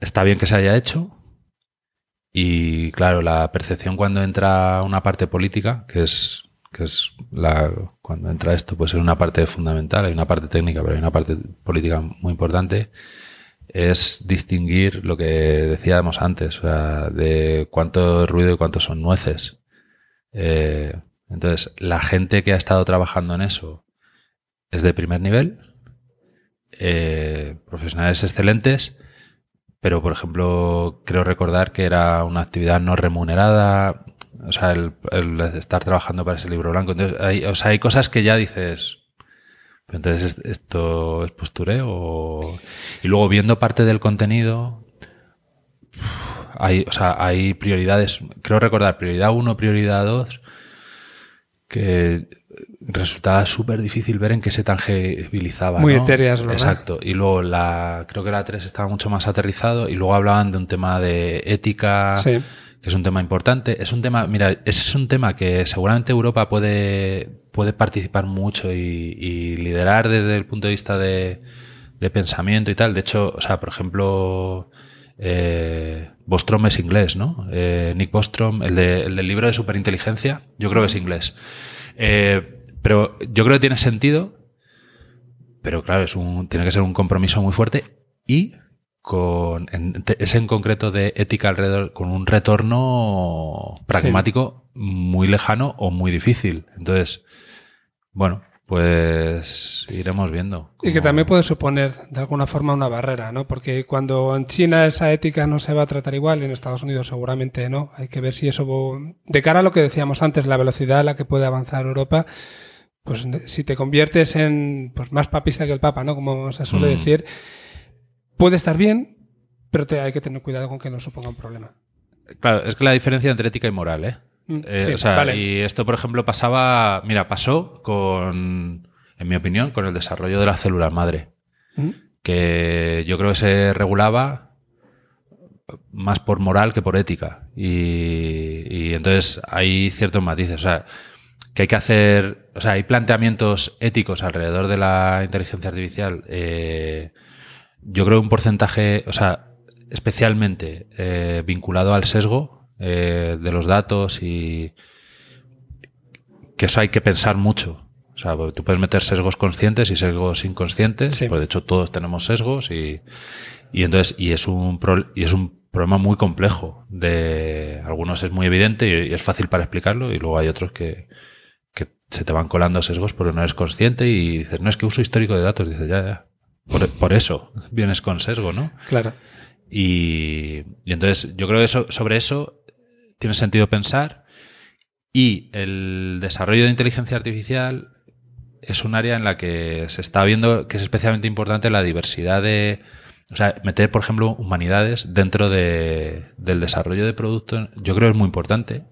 está bien que se haya hecho. Y claro, la percepción cuando entra una parte política, que es, que es la, cuando entra esto, pues es una parte fundamental, hay una parte técnica, pero hay una parte política muy importante es distinguir lo que decíamos antes, o sea, de cuánto ruido y cuánto son nueces. Eh, entonces, la gente que ha estado trabajando en eso es de primer nivel, eh, profesionales excelentes, pero por ejemplo, creo recordar que era una actividad no remunerada, o sea, el, estar trabajando para ese libro blanco. Entonces, hay, o sea, hay cosas que ya dices, entonces, ¿esto es postureo? Y luego, viendo parte del contenido, hay, o sea, hay prioridades, creo recordar, prioridad 1, prioridad 2, que resultaba súper difícil ver en qué se tangibilizaba. Muy etéreas, ¿verdad? Exacto. Y luego la, creo que la 3 estaba mucho más aterrizado y luego hablaban de un tema de ética. que es un tema importante. Es un tema, mira, ese es un tema que seguramente Europa puede, puede participar mucho y, liderar desde el punto de vista de, pensamiento y tal. De hecho, o sea, por ejemplo, eh, Bostrom es inglés, ¿no? Eh, Nick Bostrom, el, del libro de superinteligencia, yo creo que es inglés. Eh, pero yo creo que tiene sentido, pero claro, es un, tiene que ser un compromiso muy fuerte y con es en concreto de ética alrededor con un retorno pragmático muy lejano o muy difícil. Entonces, bueno, pues iremos viendo. Y que también puede suponer de alguna forma una barrera, ¿no? Porque cuando en China esa ética no se va a tratar igual, en Estados Unidos seguramente no. Hay que ver si eso, de cara a lo que decíamos antes, la velocidad a la que puede avanzar Europa, pues si te conviertes en pues, más papista que el Papa, ¿no? Como se suele mm. decir, puede estar bien, pero te, hay que tener cuidado con que no suponga un problema. Claro, es que la diferencia entre ética y moral, ¿eh? Mm, eh, o sea, y esto, por ejemplo, pasaba, mira, pasó con, en mi opinión, con el desarrollo de la célula madre, mm. que yo creo que se regulaba más por moral que por ética. Y, entonces hay ciertos matices, o sea, que hay que hacer, o sea, hay planteamientos éticos alrededor de la inteligencia artificial. Eh, yo creo un porcentaje, o sea, especialmente eh, vinculado al sesgo, eh, de los datos y que eso hay que pensar mucho. O sea, tú puedes meter sesgos conscientes y sesgos inconscientes, sí. de hecho todos tenemos sesgos y, y entonces y es un y es un problema muy complejo. De algunos es muy evidente y, es fácil para explicarlo y luego hay otros que se te van colando sesgos porque no eres consciente y dices, no es que uso histórico de datos, dices, ya, ya. Por, por eso [LAUGHS] vienes con sesgo, ¿no? Claro. Y, y entonces yo creo que eso, sobre eso tiene sentido pensar. Y el desarrollo de inteligencia artificial es un área en la que se está viendo que es especialmente importante la diversidad de. O sea, meter, por ejemplo, humanidades dentro de, del desarrollo de productos, yo creo que es muy importante.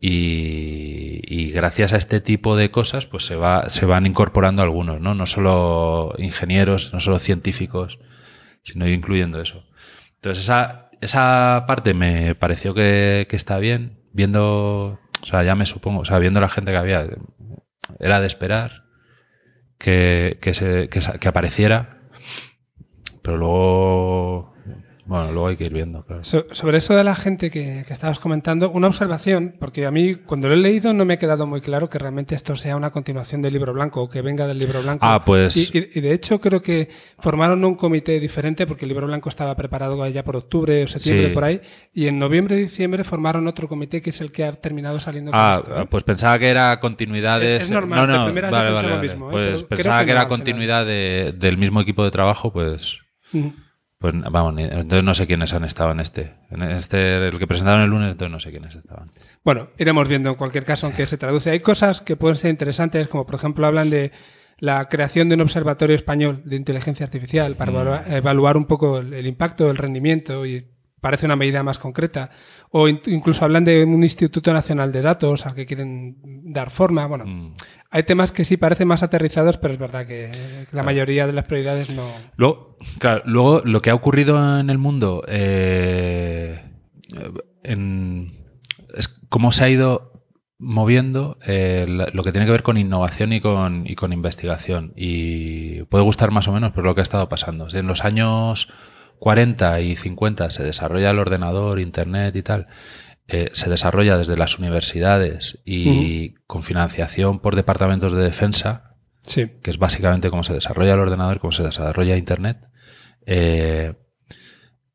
Y, gracias a este tipo de cosas, pues se, va, se van incorporando algunos, ¿no? No solo ingenieros, no solo científicos, sino incluyendo eso. Entonces, esa, esa parte me pareció que, está bien. Viendo, o sea, ya me supongo, o sea, viendo la gente que había, era de esperar que, que, se, que, apareciera. Pero luego, Bueno, luego hay que ir viendo, claro. sobre eso de la gente que, estabas comentando, una observación, porque a mí cuando lo he leído no me ha quedado muy claro que realmente esto sea una continuación del libro blanco o que venga del libro blanco. Ah, pues. Y, de hecho creo que formaron un comité diferente porque el libro blanco estaba preparado ya por octubre o septiembre por ahí, y en noviembre y diciembre formaron otro comité que es el que ha terminado saliendo. ah, ¿eh? pues pensaba que era continuidades. Es, normal, no, no, vale, vale, lo mismo. ¿eh? Pues pensaba que, era continuidad del mismo equipo de trabajo, pues. Pues vamos, entonces no sé quiénes han estado en este. En este, el que presentaron el lunes, entonces no sé quiénes estaban. Bueno, iremos viendo en cualquier caso, aunque se traduce. Hay cosas que pueden ser interesantes, como por ejemplo hablan de la creación de un observatorio español de inteligencia artificial para mm. evaluar, un poco el, impacto, el rendimiento y parece una medida más concreta. O incluso hablan de un Instituto Nacional de Datos al que quieren dar forma. Bueno, mm. Hay temas que sí parecen más aterrizados, pero es verdad que la mayoría de las prioridades no. Luego, claro, luego lo que ha ocurrido en el mundo eh, es cómo se ha ido moviendo eh, lo que tiene que ver con innovación y con, y con investigación. Y puede gustar más o menos, pero lo que ha estado pasando. En los años 40 y 50 se desarrolla el ordenador, Internet y tal, eh, se desarrolla desde las universidades y con financiación por departamentos de defensa, sí. que es básicamente cómo se desarrolla el ordenador, cómo se desarrolla Internet. Eh,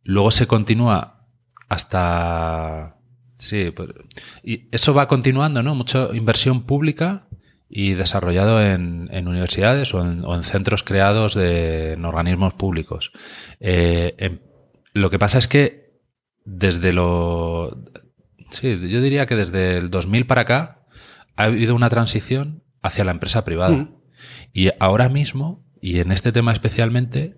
luego se continúa hasta... Sí, pues, y eso va continuando, ¿no? Mucha inversión pública y desarrollado en, universidades o en, centros creados de, en organismos públicos. Eh, em, lo que pasa es que desde lo... Sí, yo diría que desde el 2000 para acá ha habido una transición hacia la empresa privada. Mm. Y ahora mismo, y en este tema especialmente,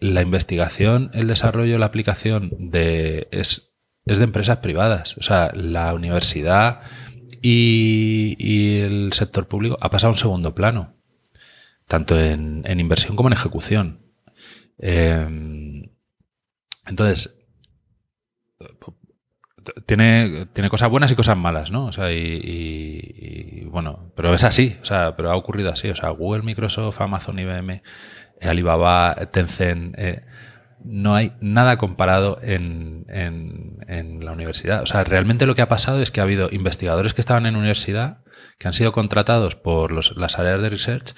la investigación, el desarrollo, la aplicación de, es, es de empresas privadas. O sea, la universidad y, el sector público ha pasado a un segundo plano, tanto en, inversión como en ejecución. Em, entonces, tiene, tiene cosas buenas y cosas malas, ¿no? O sea, y, bueno, pero es así, o sea, pero ha ocurrido así. O sea, Google, Microsoft, Amazon, IBM, Alibaba, Tencent, eh, no hay nada comparado en, en, la universidad. O sea, realmente lo que ha pasado es que ha habido investigadores que estaban en universidad, que han sido contratados por los, las áreas de research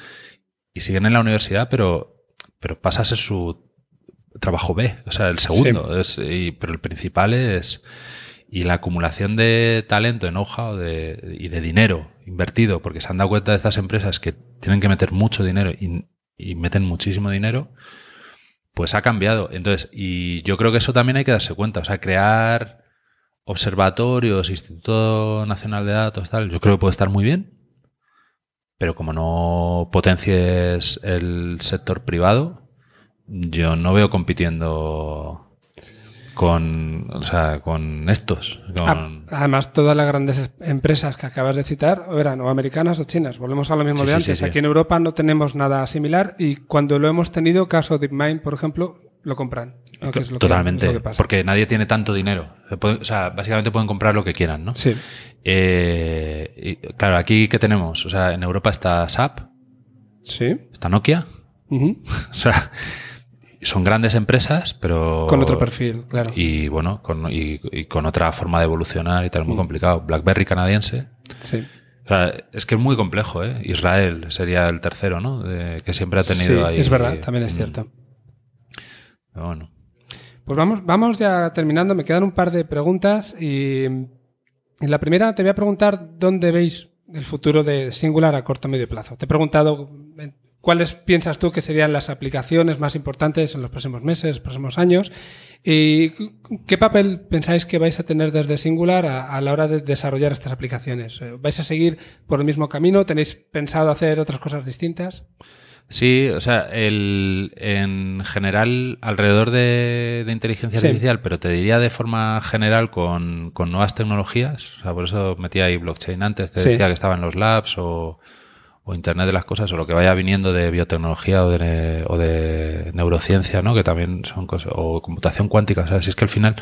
y siguen en la universidad, pero, pero pasa a ser su trabajo B, o sea, el segundo. Es, pero el principal es... Y la acumulación de talento, de know-how y de dinero invertido, porque se han dado cuenta de estas empresas que tienen que meter mucho dinero y, y meten muchísimo dinero, pues ha cambiado. Entonces, y yo creo que eso también hay que darse cuenta. O sea, crear observatorios, Instituto Nacional de Datos, tal, yo creo que puede estar muy bien. Pero como no potencies el sector privado, yo no veo compitiendo con, o sea, con estos. Además, todas las grandes empresas que acabas de citar eran o americanas o chinas. Volvemos a lo mismo de antes. Aquí en Europa no tenemos nada similar y cuando lo hemos tenido, caso DeepMind, por ejemplo, lo compran. Totalmente. porque nadie tiene tanto dinero. o sea, básicamente pueden comprar lo que quieran, ¿no? Sí. Eh, y, claro, aquí ¿qué tenemos? O sea, en Europa está SAP. Sí. Está Nokia. [LAUGHS] o sea, son grandes empresas, pero... Con otro perfil, claro. Y bueno, con, y, con otra forma de evolucionar y tal, muy mm. complicado. BlackBerry canadiense. Sí. O sea, es que es muy complejo, ¿eh? Israel sería el tercero, ¿no? que siempre ha tenido sí, ahí. Es verdad, también es mm. cierto. bueno. Pues vamos, vamos ya terminando. Me quedan un par de preguntas y en la primera te voy a preguntar dónde veis el futuro de Singular a corto medio plazo. Te he preguntado ¿Cuáles piensas tú que serían las aplicaciones más importantes en los próximos meses, próximos años? ¿Y qué papel pensáis que vais a tener desde Singular a, la hora de desarrollar estas aplicaciones? Eh, ¿Vais a seguir por el mismo camino? ¿Tenéis pensado hacer otras cosas distintas? Sí, o sea, el, en general, alrededor de, inteligencia artificial, pero te diría de forma general con, nuevas tecnologías. O sea, por eso metía ahí blockchain antes, te decía que estaba en los labs o o Internet de las Cosas o lo que vaya viniendo de biotecnología o de, neurociencia, ¿no? Que también son cosas, o computación cuántica, o sea, si es que al final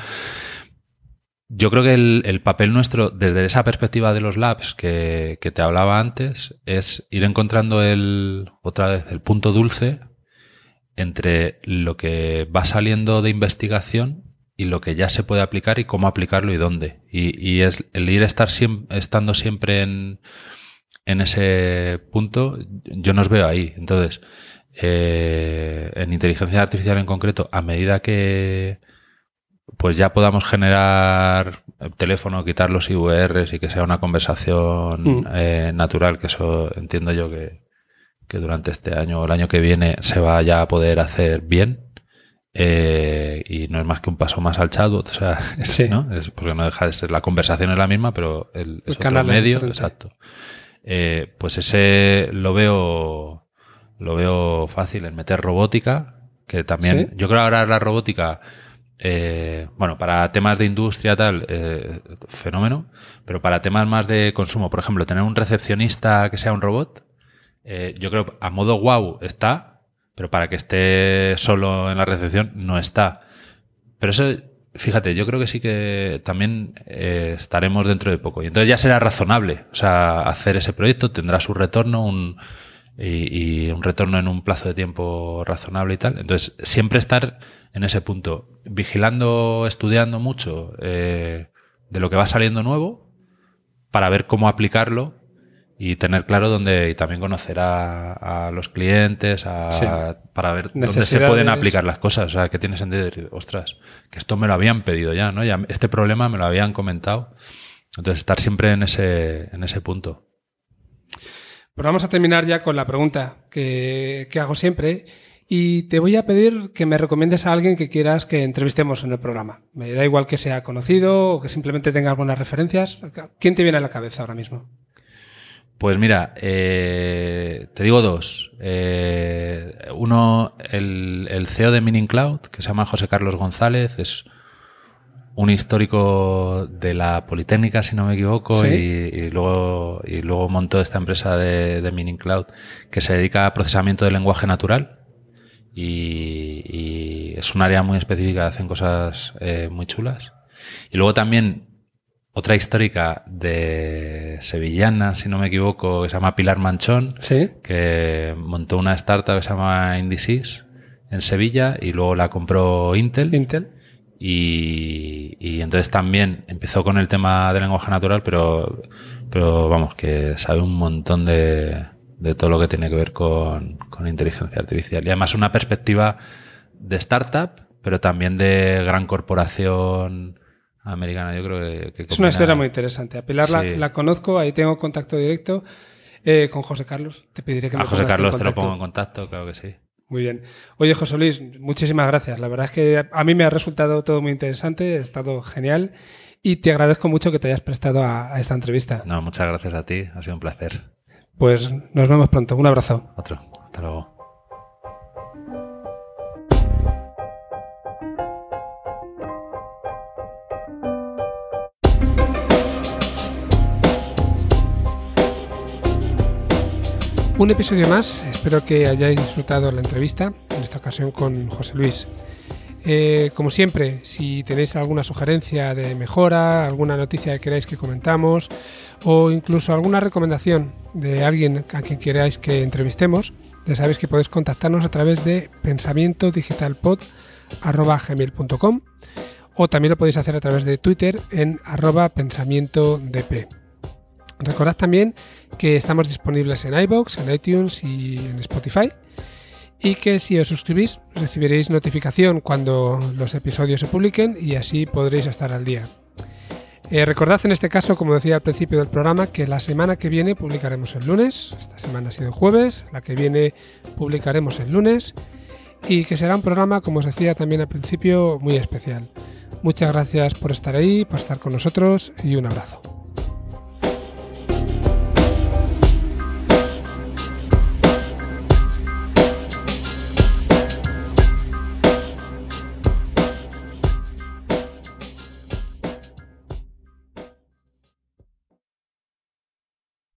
yo creo que el, papel nuestro, desde esa perspectiva de los labs que, te hablaba antes, es ir encontrando el, otra vez, el punto dulce entre lo que va saliendo de investigación y lo que ya se puede aplicar y cómo aplicarlo y dónde. Y, es el ir estar estando siempre en, en ese punto, yo nos veo ahí. Entonces, eh, en inteligencia artificial en concreto, a medida que pues ya podamos generar el teléfono, quitar los IVRs y que sea una conversación mm. eh, natural, que eso entiendo yo que, que durante este año o el año que viene se va ya a poder hacer bien. Eh, y no es más que un paso más al chatbot, o sea, [LAUGHS] ¿no? es porque no deja de ser la conversación es la misma, pero el, canal medio, exacto. Eh, pues ese lo veo lo veo fácil en meter robótica, que también yo creo ahora la robótica eh, bueno, para temas de industria tal, fenómeno, pero para temas más de consumo, por ejemplo, tener un recepcionista que sea un robot, eh, yo creo a modo wow está, pero para que esté solo en la recepción no está. Pero eso, fíjate, yo creo que sí que también eh, estaremos dentro de poco. Y entonces ya será razonable, o sea, hacer ese proyecto tendrá su retorno un, y, un retorno en un plazo de tiempo razonable y tal. Entonces, siempre estar en ese punto, vigilando, estudiando mucho eh, de lo que va saliendo nuevo para ver cómo aplicarlo y tener claro dónde y también conocer a, los clientes para ver dónde se pueden aplicar las cosas. O sea, que tiene sentido decir, ostras, que esto me lo habían pedido ya, ¿no? Ya este problema me lo habían comentado. Entonces, estar siempre en ese, en ese punto. Pues vamos a terminar ya con la pregunta que, que hago siempre. Y te voy a pedir que me recomiendes a alguien que quieras que entrevistemos en el programa. Me da igual que sea conocido o que simplemente tenga algunas referencias. ¿Quién te viene a la cabeza ahora mismo? Pues mira, eh, te digo dos. Eh, uno, el, el, CEO de Mining Cloud, que se llama José Carlos González, es un histórico de la Politécnica, si no me equivoco, y, luego, y luego montó esta empresa de, de Mining Cloud que se dedica a procesamiento de lenguaje natural. Y, y es un área muy específica, hacen cosas eh, muy chulas. Y luego también otra histórica de sevillana, si no me equivoco, que se llama Pilar Manchón, que montó una startup que se llama Indices en Sevilla y luego la compró Intel. Intel. Y, entonces también empezó con el tema del lenguaje natural, pero, pero vamos, que sabe un montón de, de todo lo que tiene que ver con, con inteligencia artificial. Y además una perspectiva de startup, pero también de gran corporación americana. Yo creo que, es una historia muy interesante. A Pilar la, conozco, ahí tengo contacto directo eh, con José Carlos. Te pediré que a José Carlos te lo pongo en contacto, claro que sí. Muy bien. Oye, José Luis, muchísimas gracias. La verdad es que a mí me ha resultado todo muy interesante, ha estado genial y te agradezco mucho que te hayas prestado a, a esta entrevista. No, muchas gracias a ti, ha sido un placer. Pues nos vemos pronto. Un abrazo. Otro. Hasta luego. Un episodio más, espero que hayáis disfrutado la entrevista, en esta ocasión con José Luis. Eh, como siempre, si tenéis alguna sugerencia de mejora, alguna noticia que queráis que comentamos o incluso alguna recomendación de alguien a quien queráis que entrevistemos, ya sabéis que podéis contactarnos a través de pensamientodigitalpod.com o también lo podéis hacer a través de Twitter en arroba pensamientodp. Recordad también que estamos disponibles en iBox, en iTunes y en Spotify. Y que si os suscribís recibiréis notificación cuando los episodios se publiquen y así podréis estar al día. Eh, recordad en este caso, como decía al principio del programa, que la semana que viene publicaremos el lunes, esta semana ha sido jueves, la que viene publicaremos el lunes y que será un programa, como os decía también al principio, muy especial. Muchas gracias por estar ahí, por estar con nosotros y un abrazo.